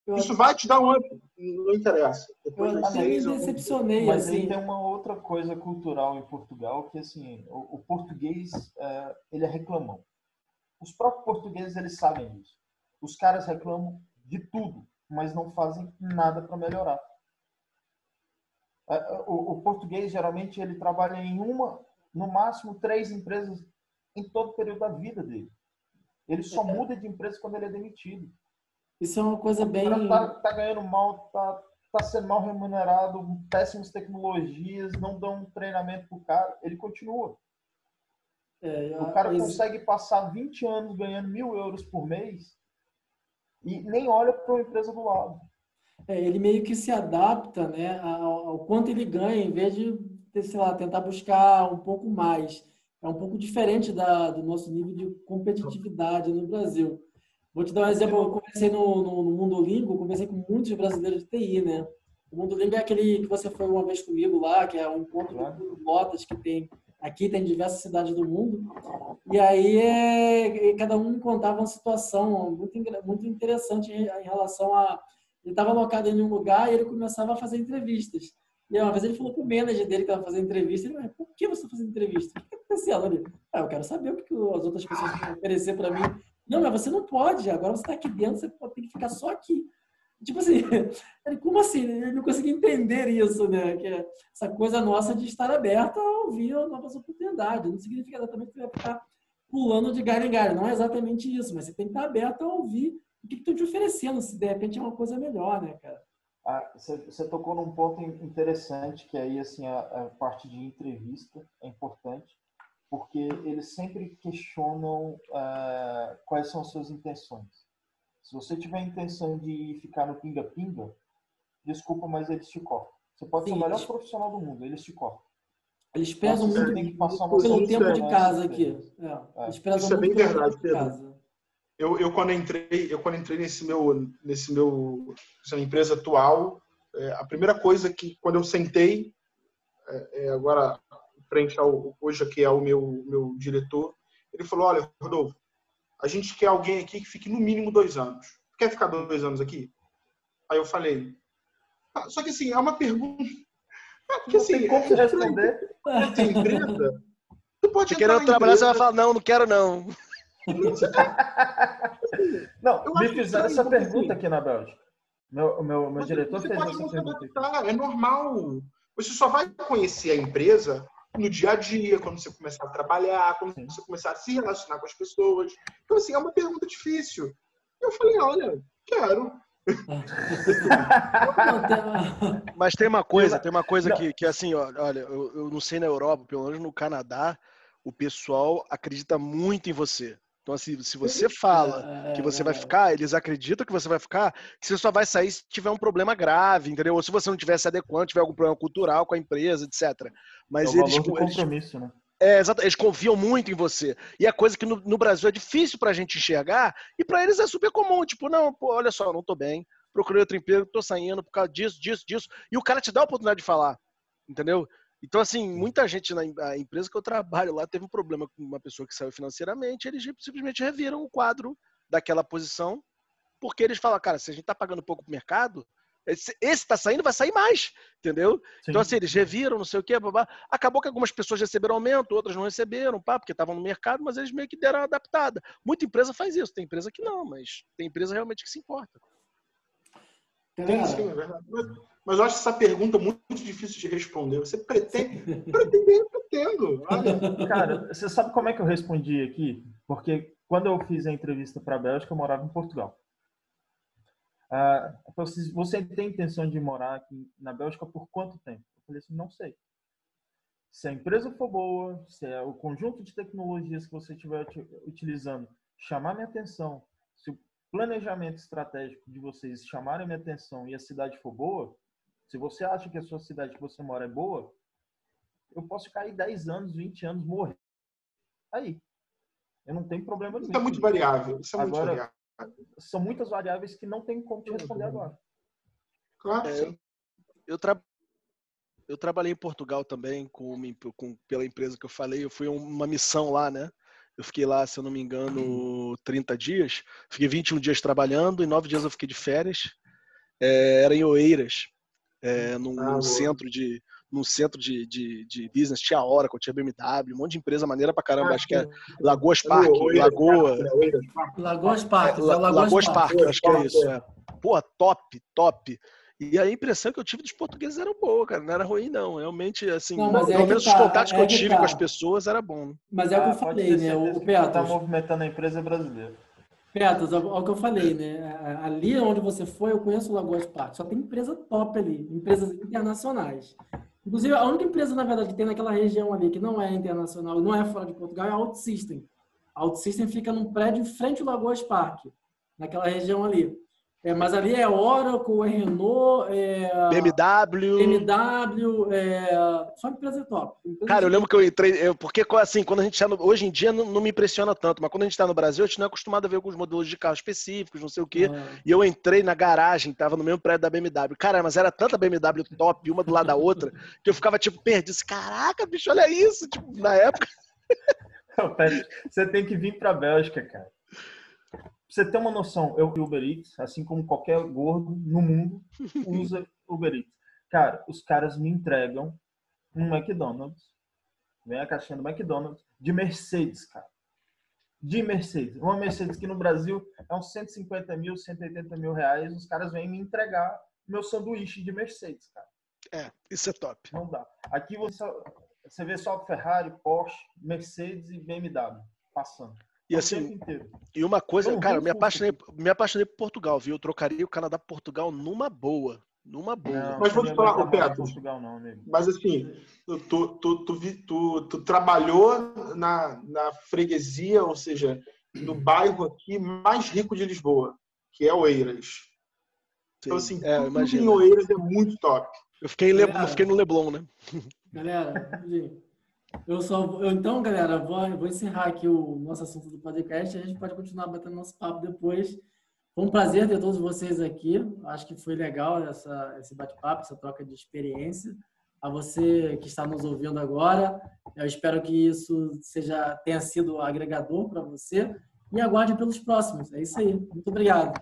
eu, isso vai te dar um up. Não interessa. Depois das seis, me decepcionei. Mas assim. tem uma outra coisa cultural em Portugal que, assim, o, o português, é, ele é reclamão. Os próprios portugueses, eles sabem disso. Os caras reclamam de tudo, mas não fazem nada para melhorar. É, é, o, o, português geralmente ele trabalha em uma, no máximo três empresas em todo o período da vida dele. Ele só é. muda de empresa quando ele é demitido. Isso é uma coisa bem. O cara tá, tá ganhando mal, tá, tá sendo mal remunerado, péssimas tecnologias, não dão um treinamento pro cara, ele continua. É, o cara consegue passar 20 anos ganhando mil euros por mês e nem olha para uma empresa do lado é, ele meio que se adapta né, ao, ao, quanto ele ganha, em vez de, sei lá, tentar buscar um pouco mais. É um pouco diferente da, do nosso nível de competitividade no Brasil. Vou te dar um exemplo. Eu comecei no, no, no comecei com muitos brasileiros de TI, né? O Mundo Lingo é aquele que você foi uma vez comigo lá, que é um encontro de lotas que tem aqui, tem em diversas cidades do mundo. E aí é, cada um contava uma situação muito, muito interessante em, em relação a ele estava alocado em um lugar e ele começava a fazer entrevistas. E uma vez ele falou com o manager dele que estava fazendo entrevista. Ele falou, por que você está fazendo entrevista? O que está acontecendo ali? Ah, eu quero saber o que as outras pessoas vão oferecer para mim. Não, mas você não pode. Agora você está aqui dentro, você tem que ficar só aqui. Tipo assim, ele, como assim? Ele não conseguia entender isso, né? Que é essa coisa nossa de estar aberta a ouvir novas oportunidades. Não significa exatamente que você vai ficar pulando de galho em galho. Não é exatamente isso, mas você tem que estar aberto a ouvir o que estão te oferecendo, se de repente é uma coisa melhor, né, cara? Ah, você, você, tocou num ponto interessante, que aí, assim, a, a, parte de entrevista é importante. porque eles sempre questionam uh, quais são as suas intenções. Se você tiver a intenção de ficar no pinga-pinga, desculpa, mas eles te cortam. Você pode Sim, ser o melhor eles... profissional do mundo, eles te cortam. Eles pesam muito pelo tempo de casa aqui. É. Eles pesam Isso é bem verdade, Pedro. Eu, eu, quando entrei, eu quando entrei nesse meu, nesse meu, nessa empresa atual, é, a primeira coisa que quando eu sentei, é, é agora frente ao hoje aqui ao meu meu diretor, ele falou: olha, Rodolfo, a gente quer alguém aqui que fique no mínimo dois anos. Quer ficar dois anos aqui? Aí eu falei. Ah, só que assim é uma pergunta. É porque, assim, não como responder. Tem empresa. Tu pode Se querer trabalhar, você vai falar não, não quero não. Não, eu me fizeram essa pergunta aqui na Bélgica. Meu, meu, meu diretor fez essa pergunta. É normal. Você só vai conhecer a empresa no dia a dia, quando você começar a trabalhar, quando Sim. você começar a se relacionar com as pessoas. Então, assim, é uma pergunta difícil. Eu falei, olha, quero. Mas tem uma coisa, tem uma coisa que, que assim, olha, eu, eu não sei na Europa, pelo menos no Canadá, o pessoal acredita muito em você. Então, assim, se você fala que você vai é. ficar, eles acreditam que você vai ficar, que você só vai sair se tiver um problema grave, entendeu? Ou se você não tiver se adequando, tiver algum problema cultural com a empresa, etc. Mas é eles, compromisso, eles, né? É, exato, eles confiam muito em você. E é coisa que no, no Brasil é difícil pra gente enxergar, e para eles é super comum. Tipo, não, pô, olha só, não tô bem, procurei outro emprego, tô saindo por causa disso, disso, disso. E o cara te dá a oportunidade de falar, entendeu? Então, assim, muita gente na empresa que eu trabalho lá teve um problema com uma pessoa que saiu financeiramente, eles simplesmente reviram o quadro daquela posição, porque eles falam, cara, se a gente tá pagando pouco pro mercado, esse, esse tá saindo, vai sair mais, entendeu? Sim. Então, assim, eles reviram, não sei o quê, babá. acabou que algumas pessoas receberam aumento, outras não receberam, pá, porque estavam no mercado, mas eles meio que deram uma adaptada. Muita empresa faz isso, tem empresa que não, mas tem empresa realmente que se importa. Tem sim, é verdade. Mas eu acho essa pergunta muito difícil de responder. Você pretende? Pretender, eu pretendo. Cara, você sabe como é que eu respondi aqui? Porque quando eu fiz a entrevista para a Bélgica, eu morava em Portugal. Ah, você tem intenção de morar aqui na Bélgica por quanto tempo? Eu falei assim, não sei. Se a empresa for boa, se é o conjunto de tecnologias que você estiver utilizando chamar minha atenção, se o planejamento estratégico de vocês chamarem minha atenção e a cidade for boa, se você acha que a sua cidade que você mora é boa, eu posso ficar aí 10 anos, 20 anos, morrer. Aí. Eu não tenho problema nenhum. Isso é muito variável. Isso é agora, muito variável. São muitas variáveis que não tem como te responder agora. Claro. É, eu, tra... eu trabalhei em Portugal também com, com, pela empresa que eu falei. Eu fui uma missão lá, né? Eu fiquei lá, se eu não me engano, 30 dias. Fiquei 21 dias trabalhando e 9 dias eu fiquei de férias. É, era em Oeiras é, num, ah, num centro de num centro de, de, de, business, tinha Oracle, tinha BMW, um monte de empresa maneira pra caramba, ah, acho que é Lagoas Park, Lagoa... Lagoas Park, é, Lagoas Park, acho que é isso, é. Pô, top, top. E a impressão que eu tive dos portugueses era boa, cara. Não era ruim, não. Realmente, assim, não, pelo é menos tá, os contatos é que eu tive tá. com as pessoas era bom. Mas é o que eu ah, falei, né? O Petros. tá movimentando a empresa brasileira. Petros, é o que eu falei, né? Ali onde você foi, eu conheço o Lagoas Park. Só tem empresa top ali, empresas internacionais. Inclusive, a única empresa, na verdade, que tem naquela região ali, que não é internacional, não é fora de Portugal, é a OutSystem. A OutSystem fica num prédio em frente ao Lagoas Park, naquela região ali. É, mas ali é Oracle, é Renault, é BMW. BMW, é... só empresa top. Empresa Cara, eu lembro que eu entrei, eu, porque assim, quando a gente está hoje em dia não, não, me impressiona tanto, mas quando a gente está no Brasil, a gente não é acostumado a ver alguns modelos de carro específicos, não sei o quê. Ah. E eu entrei na garagem, tava no mesmo prédio da BMW. Cara, mas era tanta BMW top, uma do lado da outra, que eu ficava tipo perdido. Caraca, bicho, olha isso, tipo, na época. Você tem que vir para a Bélgica, cara você ter uma noção, eu Uber Eats, assim como qualquer gordo no mundo, usa Uber Eats. Cara, os caras me entregam um McDonald's, vem a caixinha do McDonald's, de Mercedes, cara. De Mercedes. Uma Mercedes que no Brasil é uns 150 mil, 180 mil reais, os caras vêm me entregar meu sanduíche de Mercedes, cara. É, isso é top. Não dá. Aqui você, você vê só Ferrari, Porsche, Mercedes e BMW passando. E assim, e uma coisa, cara, me apaixonei, me apaixonei por Portugal, viu? Eu trocaria o Canadá por Portugal numa boa. Numa boa. Não, mas vou te falar, o Petro. Portugal, não, mas assim, tu, tu, tu, tu, tu trabalhou na, na freguesia, ou seja, no bairro aqui mais rico de Lisboa, que é Oeiras. Então, assim, é, tudo imagina. em Oeiras é muito top. Eu fiquei, Le... eu fiquei no Leblon, né? Galera, eu só, eu, então, galera, vou, vou encerrar aqui o nosso assunto do podcast. A gente pode continuar batendo nosso papo depois. Foi um prazer ter todos vocês aqui. Acho que foi legal essa, esse bate-papo, essa troca de experiência. A você que está nos ouvindo agora, eu espero que isso seja tenha sido agregador para você e aguarde pelos próximos. É isso aí. Muito obrigado.